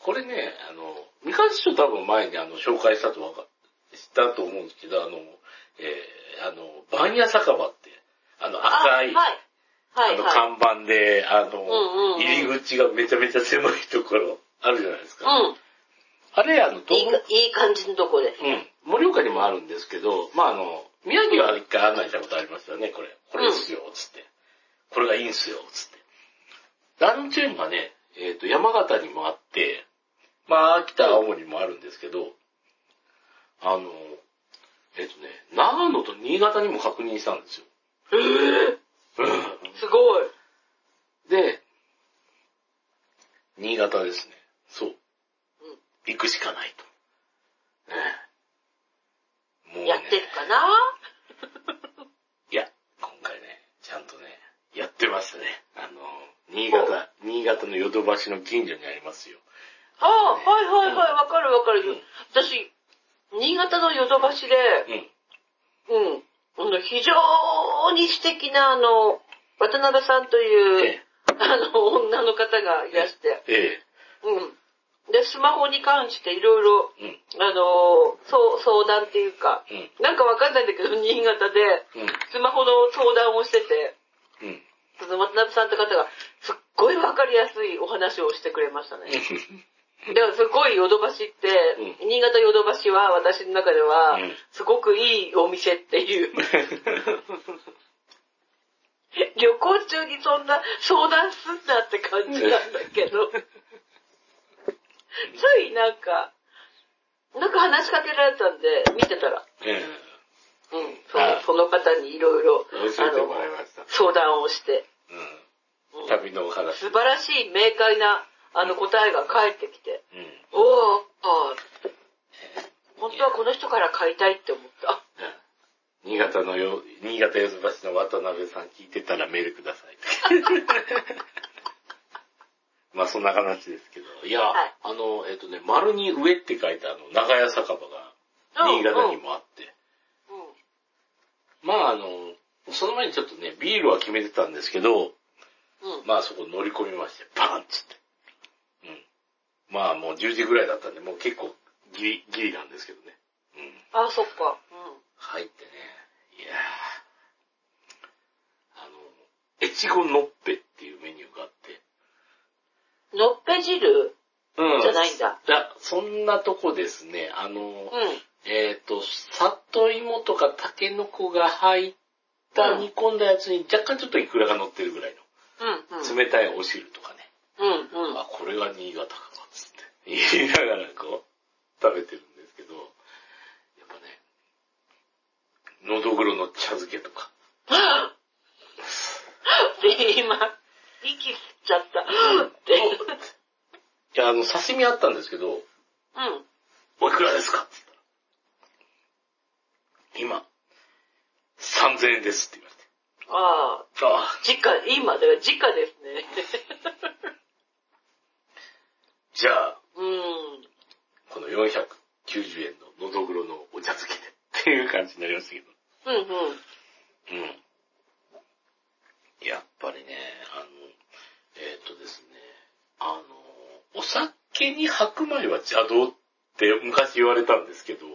これね、あの、三河師匠多分前にあの、紹介したとわか、したと思うんですけど、あの、えー、あの、番屋酒場って、あの、赤い、あはい。はい、あの、はい。看板で、あの、んうんうん入り口がめちゃめちゃ狭いところ、あるじゃないですか。うん。あれ、あの、いい東か、いい感じのとこです。うん。盛岡にもあるんですけど、まああの、宮城は一回案内したことありますよね、これ。これですよ、つって。これがいいんすよ、つって。ランチェーンがね、えっ、と、山形にもあって、まあ、秋田、青森もあるんですけど、あの、えっ、とね、長野と新潟にも確認したんですよ。うんすごい。で、新潟ですね。そう。行くしかないと。ねえもうねやってるかな？いや、今回ね、ちゃんとね、やってますね。あの、新潟、新潟のヨドバシの近所にありますよ。ああ、はいはいはい、うんわかるわかる。うん私、新潟のヨドバシで、うん。うん、あの、非常に素敵な、あの、渡辺さんという、えあの、女の方がいらして、え、えうん。で、スマホに関していろいろ、あの、そう、相談っていうか、うん、なんかわかんないんだけど、新潟で、うん、スマホの相談をしてて、うん。その渡辺さんって方が、すっごいわかりやすいお話をしてくれましたね。だからすごいヨドバシって、う新潟ヨドバシは私の中ではうん、すごくいいお店っていう。旅行中にそんな相談すんなって感じなんだけど。ついなんか、なんか話しかけられたんで、見てたら、えうん、そあのその方にいろいろ、教えてもらいました。相談をして、え、うん。うん旅のお話。素晴らしい明快なあの答えが返ってきて、うん。おー、あー本当はこの人から買いたいって思った。あ。新潟のよ、新潟ヨドバシの渡辺さん聞いてたらメールください。まあそんな話ですけど。いや、はいあの、えっ、とね、丸に上って書いたあの、長屋酒場が新潟にもあって。まああの、その前にちょっとね、ビールは決めてたんですけど、うん。うん。まあそこ乗り込みまして、バーンっつって。うん。まあもう10時ぐらいだったんで、もう結構ギリ、ギリなんですけどね。うん。あ、そっか。入ってね、いやーあの、越後のっぺっていうメニューがあって。うん。のっぺ汁うんじゃないんだ。いや、そんなとこですね。あの、うん。えっ、と、砂里芋とかタケノコが入った煮込んだやつに若干ちょっとイクラが乗ってるぐらいうん、うん。の冷たいお汁とかね。うん、うん。あ、これが新潟か、つって言いながらこう、食べてるんですけど、やっぱね、のどぐろの茶漬けとか。で、今、息吸っちゃった。って。いや、あの、刺身あったんですけど、うん。おいくらですか？って言ったら、今、3000円ですって言わああ、れて。ああ、時価、今、だから時価ですね。じゃあ、うん。この490円ののどぐろのお茶漬けでっていう感じになりましたけど。うん、うん。うん。やっぱりね、あの、えっ、とですね、あの、お酒に白米は邪道って昔言われたんですけど、うん。い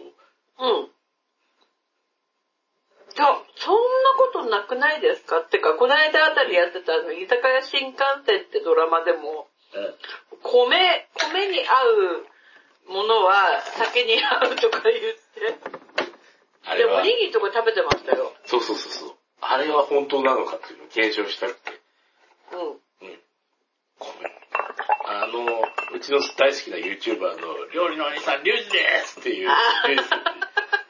や、そんなことなくないですか？ってか、この間あたりやってたあの、居酒屋新幹線ってドラマでも、米、米に合うものは酒に合うとか言って。で、あれはおに、ぎりとか食べてましたよ。そうそうそうそう。あれは本当なのかっていうのを検証したくて。うん。うん。米。あの、うちの大好きな YouTuber の料理のお兄さん、リュウジですっていう、あリュウジ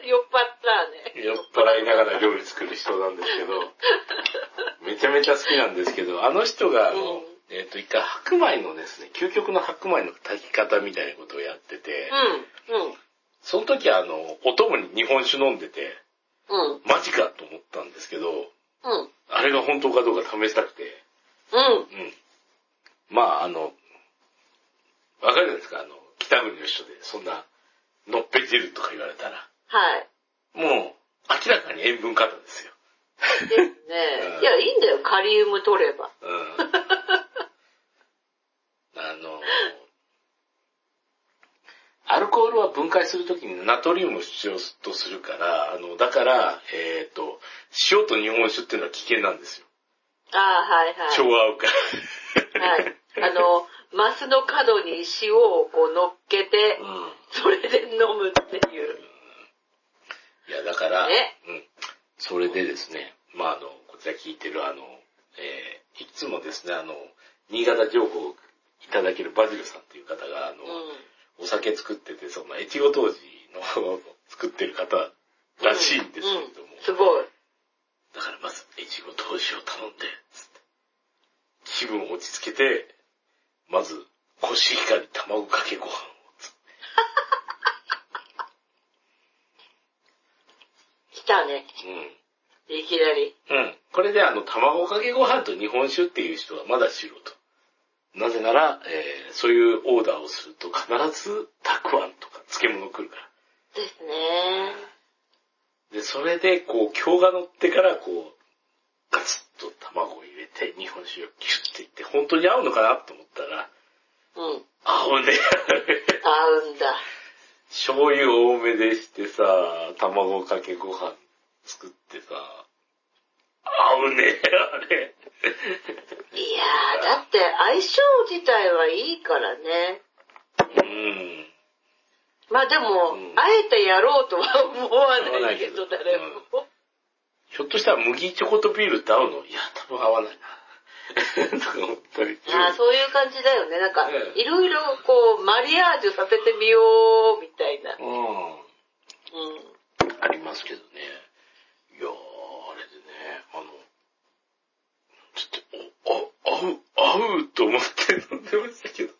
酔っ払ったね。酔っ払いながら料理作る人なんですけど、めちゃめちゃ好きなんですけど、あの人があの、うんえっ、と、一回白米のですね、究極の白米の炊き方みたいなことをやってて、うん、うん、その時あの、お供に日本酒飲んでて、うん、マジかと思ったんですけど、うん、あれが本当かどうか試したくて、うん。うん。まああの、わかるじゃないですか、あの、北国の人で、そんな、のっぺ汁とか言われたら、はい。もう、明らかに塩分過多ですよ。ですねう。んいや、いいんだよ、カリウム取れば。うんあの、アルコールは分解するときにナトリウムを必要とするから、あの、だから、えっ、と、塩と日本酒っていうのは危険なんですよ。ああ、はいはい。超合うから。はい。あの、マスの角に塩をこう乗っけて、うん。それで飲むっていう。いや、だから、ねうん。それでですね、まあ、あの、こちら聞いてるあの、えーいつもですね、あの、新潟情報をいただけるバジルさんっていう方が、あの、お酒作ってて、その、越後当時の作ってる方らしいんですけれども、うんすごい。だからまず、越後当時を頼んで、つって気分を落ち着けて、まず、コシヒカリ卵かけご飯を、つって来たね。いきなり。うん。うん。これであの、卵かけご飯と日本酒っていう人はまだ素人。なぜなら、えーそういうオーダーをすると必ずたくあんとか漬物来るから。ですね。で、それで、こう、今日が乗ってから、こう、ガツッと卵を入れて、日本酒をキュッていって、本当に合うのかなと思ったら、うん。合うね。合うんだ。醤油多めでしてさ、卵かけご飯作ってさ、合うね、あれ。いやー、だって相性自体はいいからね。うん。まあでも、うんあえてやろうとは思わないけど、思わないけど誰も。ひょっとしたら麦チョコとビールって合うの？いや、多分合わない な。とか思ったり。ああ、そういう感じだよね。なんかえ、えいろいろこう、マリアージュさせてみよう、みたいな。うん。うん。ありますけどね。いやー、あれでね、あの、ちょっと、お、あ、合う、合うと思って飲んでましたけど。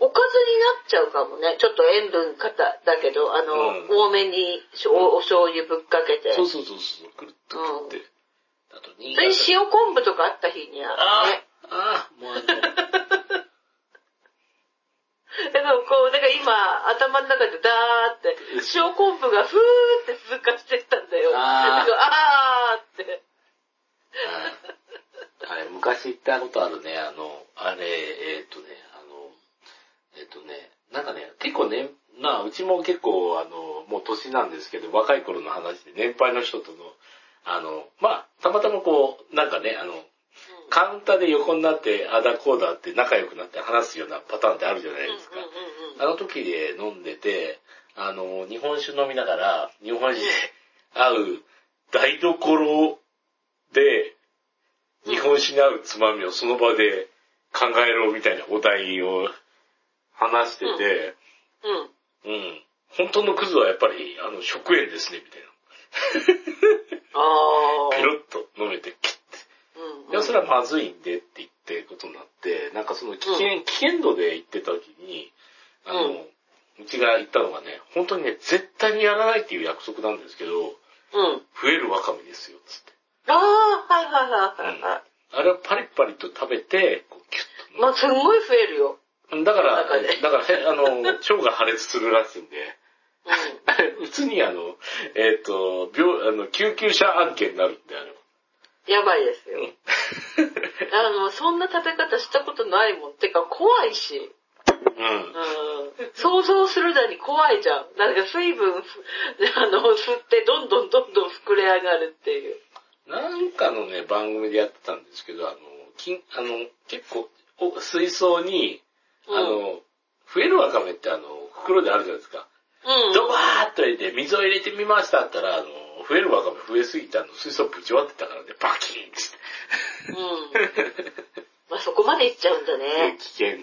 おかずになっちゃうかもね。ちょっと塩分過多だけど、あの、うん多めにしょお醤油ぶっかけて。そうそうそうそう、くるっと食って。あと、新それに塩昆布とかあった日には、ね。ああ、もうあの、だからこう、だから今、頭の中でダーって、塩昆布がふーって通過してったんだよ。あーあーって。あれ、昔行ったことあるね、あの、あれ、えーっとね、なんかね、結構ね、なあ、うちも結構、あの、もう年なんですけど、若い頃の話で、年配の人との、あの、まあ、たまたまこう、なんかね、あの、カウンターで横になって、あだこうだって仲良くなって話すようなパターンってあるじゃないですか。あの時で飲んでて、あの、日本酒飲みながら、日本酒で、合う台所で、日本酒に合うつまみをその場で考えろみたいなお題を話してて、うん。うん。本当のクズはやっぱり、あの、食塩ですね、みたいああ。な。ペロッと飲めて、キッて。うん。いや、それはまずいんでって言ってことになって、なんかその危険、危険度で言ってた時に、あの、ううんちが言ったのがね、本当にね、絶対にやらないっていう約束なんですけど、うん。増えるわかめですよ、つって。ああ、はいはいはいはいはい。あれはパリッパリと食べて、こうキュッと。まあ、すんごい増えるよ。だから、だから、へあの、腸が破裂するらしいんで、うあれ、普通にあの、えっ、と、病、あの、救急車案件になるんで、あれ。やばいですよ。あの、そんな食べ方したことないもん。てか、怖いし。うん。うん。想像するだに怖いじゃん。なんか水分ふ、あの、吸ってどんどんどんどん膨れ上がるっていう。なんかのね、番組でやってたんですけど、あの、金あの結構、お水槽に、あの、増えるわかめってあの、袋であるじゃないですか。うん。ドバーッと入れて、水を入れてみましたったら、あの、増えるわかめ増えすぎて、あの、水槽ぶち割ってたからね、バキーンって。うん。まあ、そこまでいっちゃうんだね。危険。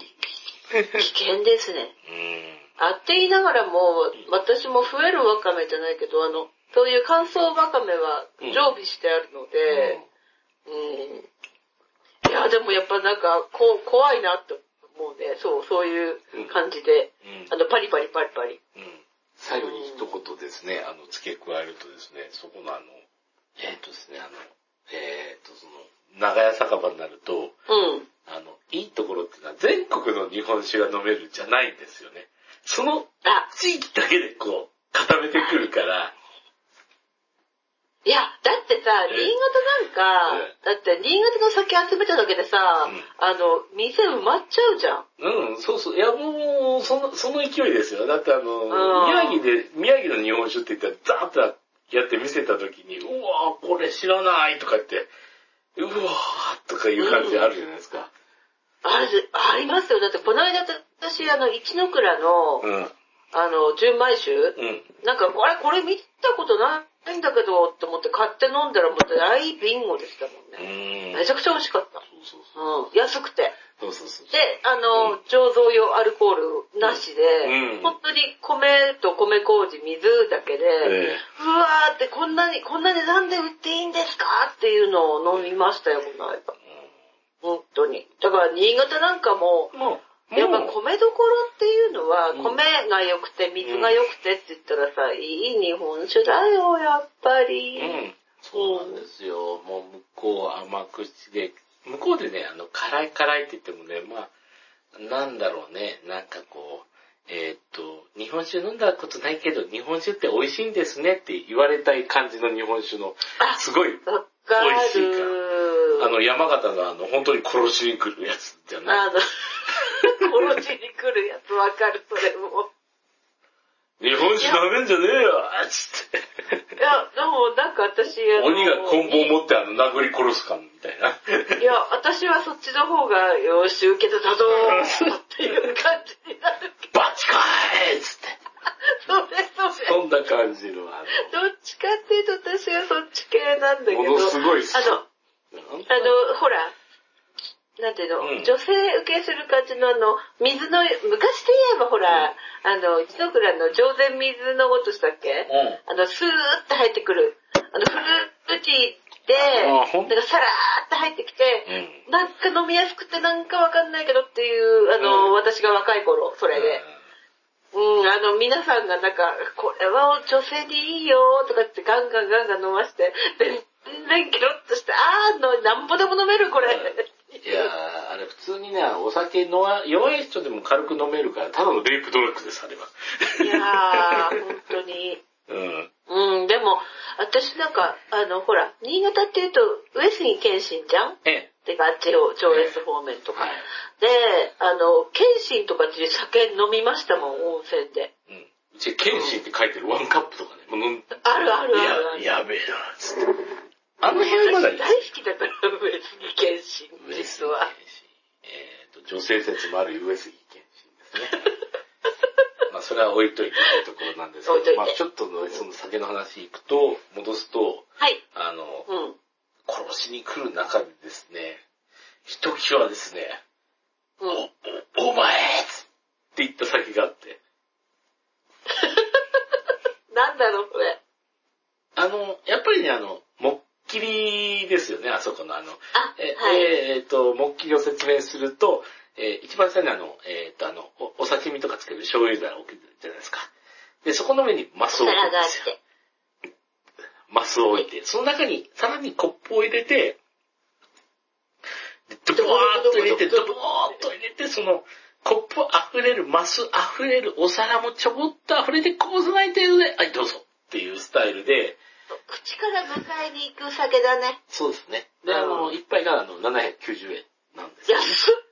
危険ですね。うん。あって言いながらも、私も増えるわかめじゃないけど、あの、そういう乾燥わかめは常備してあるので、うん。いや、でもやっぱなんか、こう、怖いなって思うね。そう、そういう感じで。うんあの、パリパリパリパリ。うん最後に一言ですね、あの、付け加えるとですね、そこのあの、えっ、とですね、あの、えっ、と、その、長屋酒場になると、うん。あの、いいところっていうのは全国の日本酒が飲めるじゃないんですよね。そのあ、地域だけでこう、固めてくるから、いや、だってさ、え新潟なんか、だって新潟の酒集めただけでさ、うんあの、店埋まっちゃうじゃん。うん、そうそう。いや、もう、その、その勢いですよ。だってあの、ん宮城で、宮城の日本酒って言ったら、ザーッとやって見せた時に、うわーこれ知らないとか言って、うわーとかいう感じあるじゃないですか。ある、ありますよ。だってこの間私、あの、一ノ倉の、うん。あの、純米酒、うん。なんか、あれ、これ見たことないんだけど、って思って買って飲んだらもう大ビンゴでしたもんうね。ん。めちゃくちゃ美味しかった。そうそうそう。うん。安くて。そうそうそう。で、あの、醸造用アルコールなしで、うん本当に米と米麹、水だけで、えうわーってこんなに、こんな値段で売っていいんですかっていうのを飲みましたよ、この間。本当に。だから新潟なんかも、う、やっぱ米どころっていうのは、うん米が良くて水が良くてって言ったらさ、いい日本酒だよ、やっぱり。うん。そうなんですよ。もう向こう甘口で、向こうでね、あの、辛い辛いって言ってもね、まあ、なんだろうね、なんかこう、えーっと、日本酒飲んだことないけど、日本酒って美味しいんですねって言われたい感じの日本酒の、あすごい。美味しいあの、山形のあの、本当に殺しに来るやつじゃない。あの、殺しに来るやつわかる、それも。日本酒飲めんじゃねえよつって。いや、でもなんか私、鬼が棍棒持ってあの、殴り殺すかみたいな。いや、私はそっちの方が、よし、受けてたぞーっていう感じになる。バチかーいつって。それそれ。そんな感じの、あどっちかっていうと私はそっち系なんだけど。ものすごいあの、の、あの、ほら、なんていうの、うん女性受けする感じのあの、水の、昔で言えばほら、あの、一ノ倉の上善水のごとしたっけ、うん。あの、スーッと入ってくる。あの、フルーティーで、なんかサラーッと入ってきて、うん。なんか飲みやすくてなんかわかんないけどっていう、あの、うん私が若い頃、それで。うん、あの、皆さんがなんか、これは女性にいいよとかってガンガンガンガン飲まして、全然ギロッとして、あーの、なんぼでも飲めるこれ。いやー、あれ普通にね、お酒の弱い人でも軽く飲めるから、ただのレイプドラッグです、あれは。いやー、本当に。うん。うん、でも、私なんか、あの、ほら、新潟って言うと、上杉謙信じゃん？ええ。てか、あっちを、上越方面とか。はい。で、あの、謙信とかっていう酒飲みましたもん、温泉で。うん。うち、謙信って書いてるワンカップとかね、もう飲んあるあるあるある。や、やべえな、つって。あの辺まだ大好きだから、上杉謙信、実は。えっ、と、女性説もある上杉謙信ですね。まあ、それは置いといてというところなんですけど、まあちょっとねその酒の話行くと、戻すと、はい。あの、うん。殺しに来る中でですね、ひときわですね、うん。お、お前って言った先があって、なんだろう、これ。あの、やっぱりね、あの、もっきりですよね、あそこのあの、あ、え、はい。えーっと、もっきりを説明すると、えー一番最初にあの、えーっと、あの、おお刺身とかつける醤油皿を置くじゃないですか。で、そこの上にマスを置く皿があっんです。マスを置いて、その中にさらにコップを入れて、でドボーっと入れて、ドボーっと入れて、その、コップ溢れる、マス溢れる、お皿もちょぼっと溢れてこぼさない程度で、はい、どうぞっていうスタイルで、口から迎えに行く酒だね。そうですね。で、あうの、ん一杯があの、790円なんですよ。安っ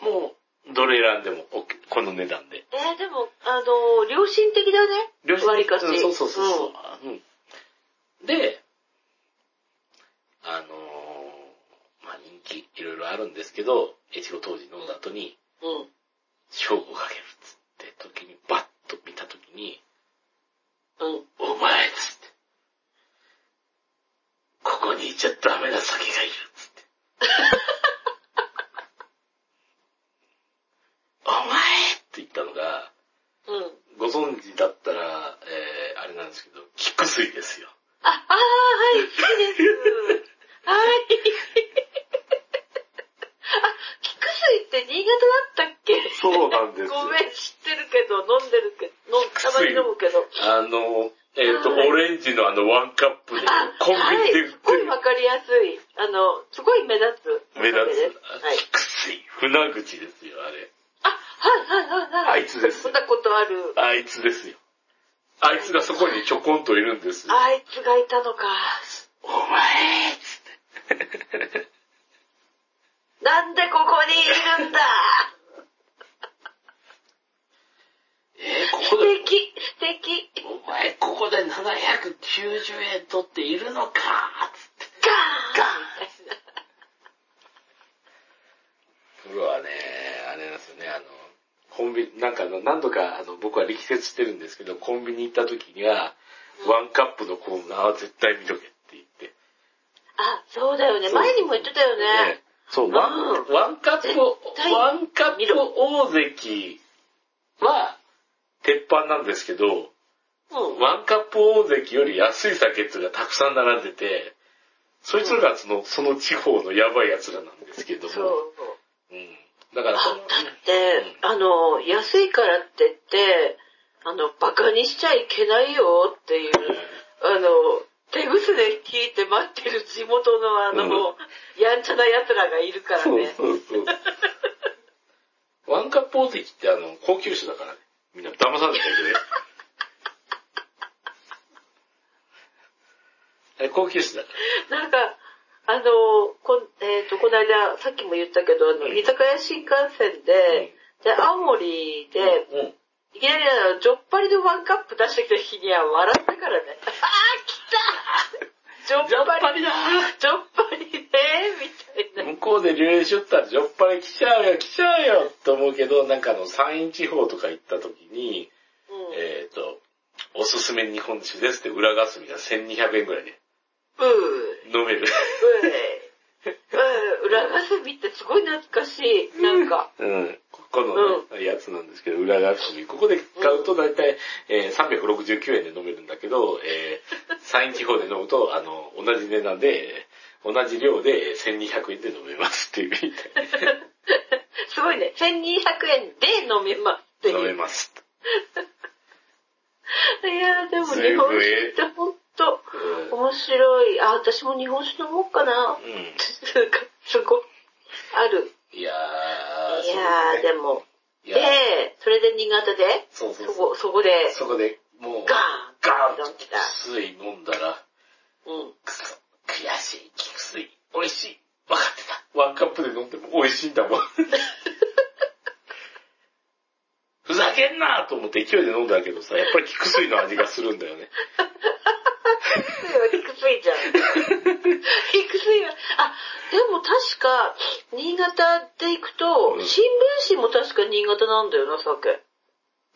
もう、どれ選んでもこの値段で。えー、でも、あの、良心的だね。両親割りかし。うんそうそうそうそう、うんで、あのーまあ人気いろいろあるんですけど、越後当時飲んだ後に、うん。うん。勝負をかけるっつって時に、バッと見た時に、うん。お前っつって、ここにいちゃダメな酒がいるっつって。お前って言ったのが、うん。ご存知だったら、えー、あれなんですけど、菊水ですよ。あ、あー、はい、好きです。はい。あ、菊水って新潟だったっけ？そうなんですよごめん、知ってるけど、飲んでるけど、たまに飲むけど。あの、えっ、と、はいオレンジのあのワンカップで、あ、コンビニで売はい、すごいわかりやすい。あの、すごい目立つ。目立つ。はい。菊水、船口ですよ、あれ。あ、はいはいはいはい。あいつですそんなことある。あいつですよ。あいつがそこにちょこんといるんですよ。あいつがいたのか。お前っつって。なんでここにいるんだえー、ここ素で、敵、素敵。お前ここで790円取っているのかつって。ガガーンプロはね、あれなんですよね、あの、コンビニ、なんかあの、何度かあの僕は力説してるんですけど、コンビニ行った時には、ワンカップのコーナーは絶対見とけって言って。あ、そうだよね。前にも言ってたよね。そう、ワン、うんワンカップワンカップ大関は、鉄板なんですけど、うん。ワンカップ大関より安い酒っていうのがたくさん並んでて、そいつらがその、その地方のやばい奴らなんですけども。そう。うん。だからあ、その、だって、あの、安いからって言って、あの、バカにしちゃいけないよっていう、あの、手ぐすで聞いて待ってる地元のあの、やんちゃな奴らがいるからそうね。そうそう。ワンカップ大関ってあの、高級酒だからね。みんな騙されてるけどね。あれ高級酒だ。なんか、あの、こん、えっ、と、この間、さっきも言ったけど、あの、うん居酒屋新幹線で、で、青森で、うん。いきなりあの、ジョッパリのワンカップ出してきた日には笑ったからね。あー、来たジョッッパリパリだジョッパリねみたいな。向こうで留しよったらジョッパリ来ちゃうよ、来ちゃうよと思うけど、なんかあの、山陰地方とか行った時に、うん。えっ、と、おすすめ日本酒ですって裏霞が1200円ぐらいでうー飲める。うえうん、裏霞ってすごい懐かしい。なんか。うん。ここのね、やつなんですけど、裏霞。ここで買うと大体、えー369円で飲めるんだけど、えー、山陰地方で飲むと、あの、同じ値段で、同じ量で1200円で飲めますっていうみたい すごいね。1200円で飲めますっていう。飲めます。いやーでも日本酒ってほんとうん面白い。あ、私も日本酒飲もうかな。うん。すごい。ある。いやー、いやー、でも。で、それで新潟で、そうそうそう。そこ、そこで、そこで、もう、ガーンガーンとた。水飲んだら、うん。くそ、悔しい、菊水、美味しい。分かってた。ワンカップで飲んでも美味しいんだもん。ふざけんなと思って勢いで飲んだけどさ、やっぱり菊水の味がするんだよね。低水じゃん。低水は、あ、でも確か、新潟ってっていくと、うん新聞紙も確か新潟なんだよな、酒。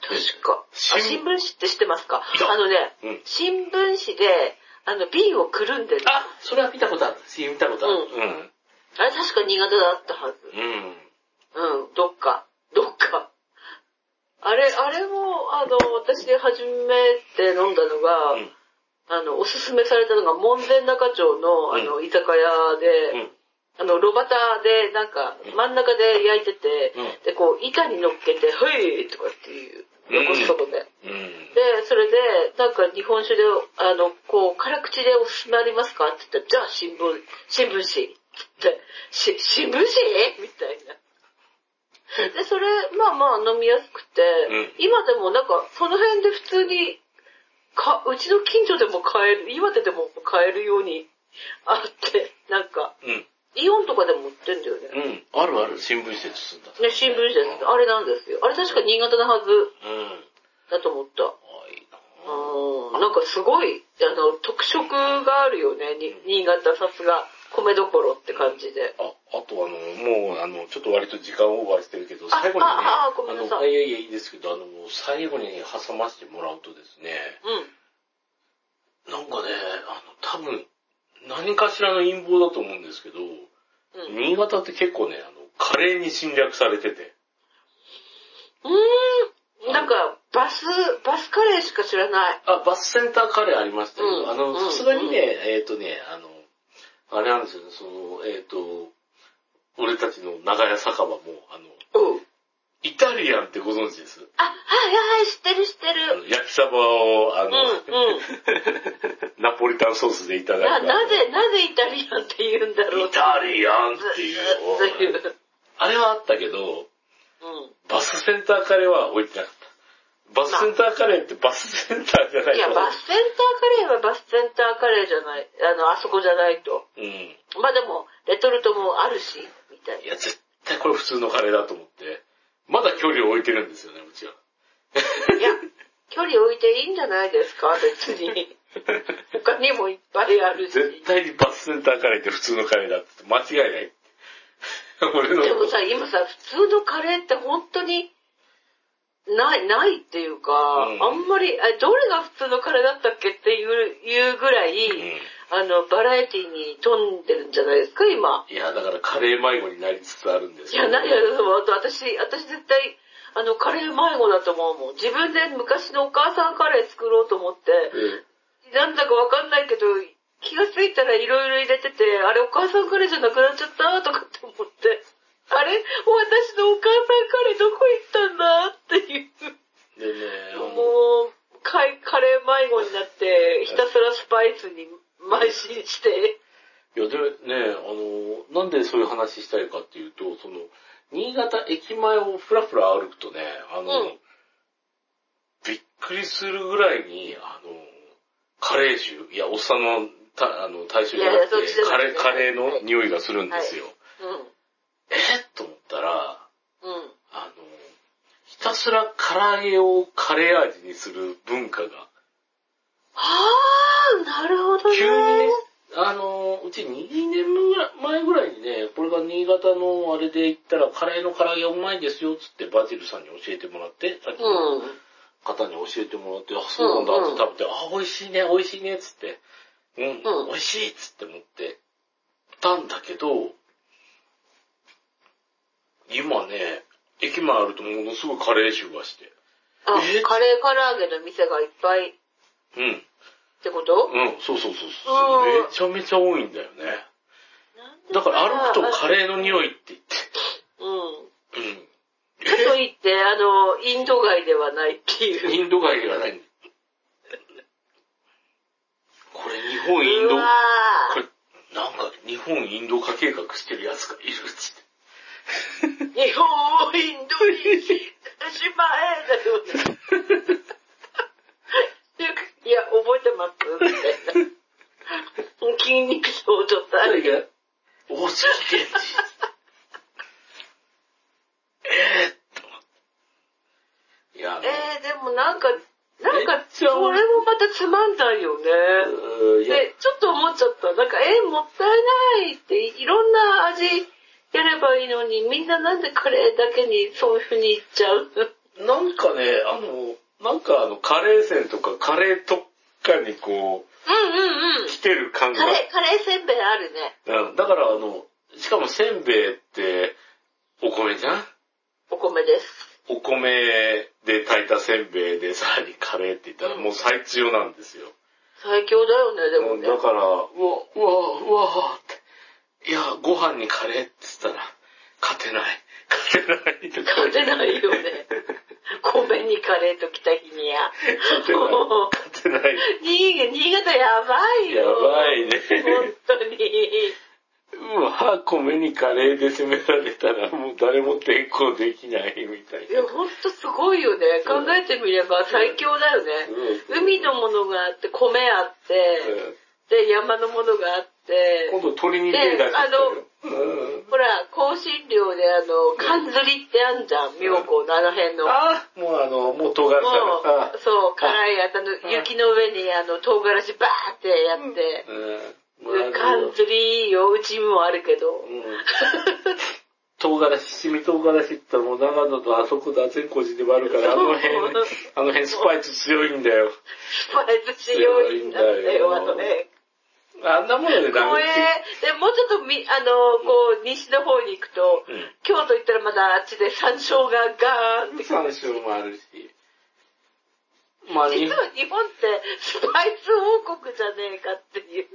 確か。あ新新聞紙って知ってますか？あのね、うん新聞紙で、あの、瓶をくるんでる。あ、それは見たことある。見たことある。うんあれ確か新潟だったはず。うん。うん。うん、どっか。どっか。あれ、あれも、あの、私初めて飲んだのが、うんあの、おすすめされたのが、門前仲町の、あの、居酒屋で、うん。あの、炉端で、なんか、真ん中で焼いてて、うんで、こう、板に乗っけて、はいとかっていう、横そこで。うん。で、それで、なんか日本酒で、あの、こう、辛口でおすすめありますかって言ったら、じゃあ新聞、新聞紙って、し、新聞紙？みたいな。で、それ、まあまあ飲みやすくて、うん今でもなんか、その辺で普通に、か、うちの近所でも買える、岩手でも買えるようにあって、なんか、うん。イオンとかでも売ってんだよね。うん。あるある。新聞紙で包んだ。ね、新聞紙です。あれなんですよ。あれ確か新潟のはずうん。だと思った。あいいなうんなんかすごい、あの、特色があるよね、に新潟さすが、米どころって感じで。あ、あとあの、もうあの、ちょっと割と時間オーバーしてるけど、最後にね、ああごめんなさいいやいやいいですけど、あの、最後に挟ませてもらうとですね、うん。なんかね、あの、多分、何かしらの陰謀だと思うんですけど、うん。新潟って結構ね、あの、カレーに侵略されてて、うーん。なんか、バス、バスカレーしか知らない。あ、バスセンターカレーありましたけど、うんあの、うんさすがにね、えっ、とね、あの、あれなんですよね、その、えっ、と、俺たちの長屋酒場も、あの、うん。イタリアンってご存知です？あ、はいはい、知ってる知ってる。焼きサバを、あうん、の、うん。ナポリタンソースでいただいな、た。なぜ、なぜイタリアンって言うんだろうイタリアンっていうう。あれはあったけど、うん。バスセンターカレーは置いてなかった。バスセンターカレーってバスセンターじゃないと。いや、バスセンターカレーはバスセンターカレーじゃない。あの、あそこじゃないと。うん。まあでも、レトルトもあるし、みたいいや、絶対これ普通のカレーだと思って、まだ距離を置いてるんですよね、うちは。な。いや、距離置いていいんじゃないですか、別に。他にもいっぱいあるし。絶対にバスセンターカレーって普通のカレーだって間違いない。俺の。でもさ、今さ、普通のカレーって本当に、ない、ないっていうか、うんあんまり、え、どれが普通のカレーだったっけっていう、いうぐらい、うんあの、バラエティに富んでるんじゃないですか、今。いや、だからカレー迷子になりつつあるんですいや、何やるの私、私絶対、あの、カレー迷子だと思うもん。自分で昔のお母さんカレー作ろうと思って、うんなんだかわかんないけど、気がついたらいろいろ入れてて、あれお母さんカレーじゃなくなっちゃったとかって思って、あれ私のお母さんカレーどこ行ったんだっていう。でね、もう、カレー迷子になって、ひたすらスパイスに邁進して、いや、でね、あの、なんでそういう話したいかっていうと、その、新潟駅前をふらふら歩くとね、あの、うんびっくりするぐらいに、あの、カレー臭、いや、おっさんの、たあの、大衆じゃなくて、カレー、カレーの匂いがするんですよ。えと思ったら、うん。うん。あの、ひたすら唐揚げをカレー味にする文化が、はあ、なるほどね。急にね、あの、うち2年ぐらい前ぐらいにね、これが新潟のあれで行ったら、カレーの唐揚げうまいですよ、つってバジルさんに教えてもらって、さっきのうん。方に教えてもらって、あ、そうなんだって食べて、あ、美味しいね、美味しいね、つって、うん、うん美味しい、つって思って、たんだけど、今ね、駅前あるとものすごいカレー臭がして。あえ、カレー唐揚げの店がいっぱいっうん。てこと？うん、そうそうそうそう。うんめちゃめちゃ多いんだよね。だから歩くとカレーの匂いって言って。うん。うん。かといって、あの、インド街ではないっていう。インド街ではない。これ日本インド、これなんか日本インド化計画してるやつがいるっつって。ー日本をインドにしまえだよね。いや、覚えてます？みたいな。筋肉少女隊。が、大関健二。えーっえー、でもなんか、なんか、それもまたつまんないよね。で、ちょっと思っちゃった。なんか、えー、もったいないって、いろんな味やればいいのに、みんななんでカレーだけにそういう風に言っちゃうなんかね、あの、なんかあの、カレー線とかカレー特化にこう、うんうんうん。来てる感がカ。レー、カレーせんべいあるね。うん、だからあの、しかもせんべいって、お米じゃん？お米です。お米で炊いたせんべいでさらにカレーって言ったらうんもう最強なんですよ。最強だよね、でもね。だから、うわ、うわ、うわって。いや、ご飯にカレーって言ったら、勝てない。勝てない。勝てないよね。米にカレーと来た日にや。勝てない。もう勝てない。新潟、新潟やばいよ。やばいね本当に。うわ、米にカレーで攻められたらもう誰も抵抗できないみたいいや、な。ほんとすごいよね。考えてみれば最強だよね。うん海のものがあって、米あって、で、山のものがあって、今度鳥に手出してたよ。うん。ほら、香辛料であの、缶ずりってあんじゃん、妙高のあの辺の。もあ、もうあの、もう唐辛子そう、辛いあの、雪の上にあの、唐辛子バーってやって、うん。缶ずりよ、うちもあるけど。うん。唐辛子、七味唐辛子って言ったらもう長野とあそこだ、全個寺でもあるから、あの辺、あの辺スパイス強いんだよ。スパイス強いんだよ、あのね。あんなものでダ怖えメ。で、もうちょっとみ、あの、こう、西の方に行くと、うん京都行ったらまだあっちで山椒がガーンって。山椒もあるし。まあ、実は日本ってスパイス王国じゃねえかっていう。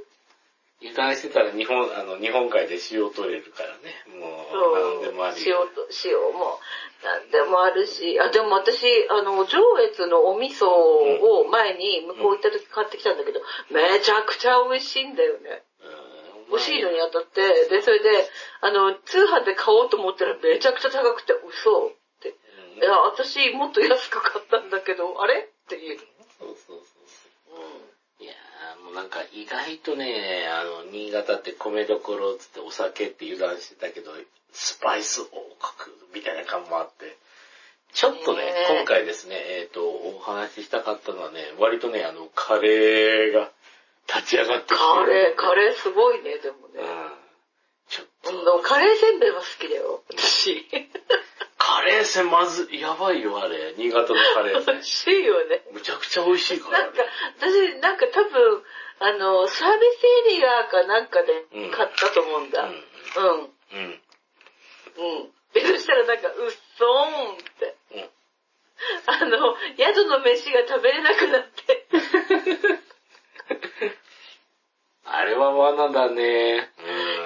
油断してたら日本、あの、日本海で塩取れるからね。もう、何でもあり。塩と、塩も、なんでもあるし、あ、でも私、あの、上越のお味噌を前に向こう行った時買ってきたんだけど、めちゃくちゃ美味しいんだよね。うん美味しいのに当たって、で、それで、あの、通販で買おうと思ったらめちゃくちゃ高くて、嘘って。うんいや、私もっと安く買ったんだけど、あれ？っていう。そうそうそうもうなんか意外とね、あの、新潟って米どころっつってお酒って油断してたけど、スパイス王国みたいな感もあって、ちょっとね、ねえ今回ですね、えっ、と、お話ししたかったのはね、割とね、あの、カレーが立ち上がってきてカレー、カレーすごいね、でもね。うん。ちょっと、カレーせんべいは好きだよ、私。せまず、やばいよ、あれ。新潟のカレー美味しいよね。むちゃくちゃ美味しいから。なんか、私、なんか多分、あの、サービスエリアかなんかで買ったと思うんだ。うん。うん。うん。で、そしたらなんか、うっそーんって。うん。あの、宿の飯が食べれなくなって。あれは罠だね。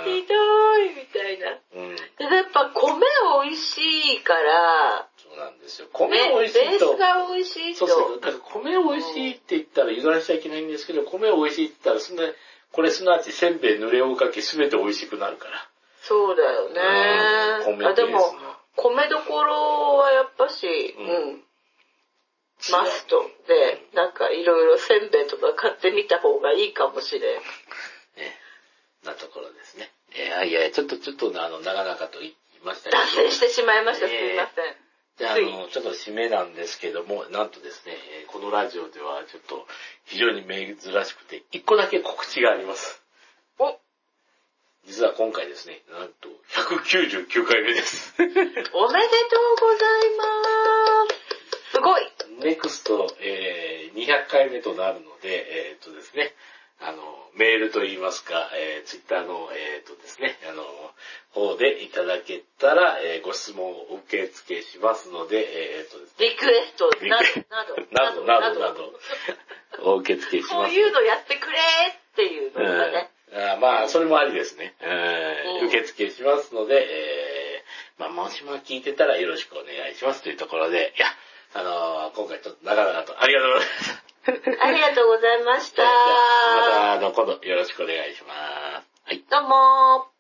ひどいみたいな。うん。うん。で、やっぱ米美味しいから、そうなんですよ。米ね、美味しいと。ベースが美味しいと。そうそう。だから米美味しいって言ったら油断しちゃいけないんですけど、米美味しいって言ったら、そんな、これすなわちせんべい濡れおかけすべて美味しくなるから。そうだよね。うん米あでも米どころはやっぱし、ううんん。マストで、なんかいろいろせんべいとか買ってみた方がいいかもしれん。ね。なところですね。いやいや、ちょっとちょっとあの、長々と言いましたけど。脱線してしまいました。すねいません。じゃあ、あの、ちょっと締めなんですけども、なんとですね、えーこのラジオではちょっと非常に珍しくて、一個だけ告知があります。お、実は今回ですね、なんと199回目です。おめでとうございます。すごい。ネクスト、えー200回目となるので、えーっとですね、あの、メールといいますか、えー、ツイッターの、えーっとですね、あの、方でいただけたら、えーご質問を受け付けしますので、えーっとですね、リクエストなど、などなどなど、お受け付けします。こういうのやってくれっていうのがね。うんあまあ、それもありですね。うんうん受付しますので、えー、まあ、もしも聞いてたらよろしくお願いしますというところで、いや、あのー今回ちょっと長々とありがとうございます。ありがとうございました。また、あの、今度よろしくお願いします。はい。どうもー。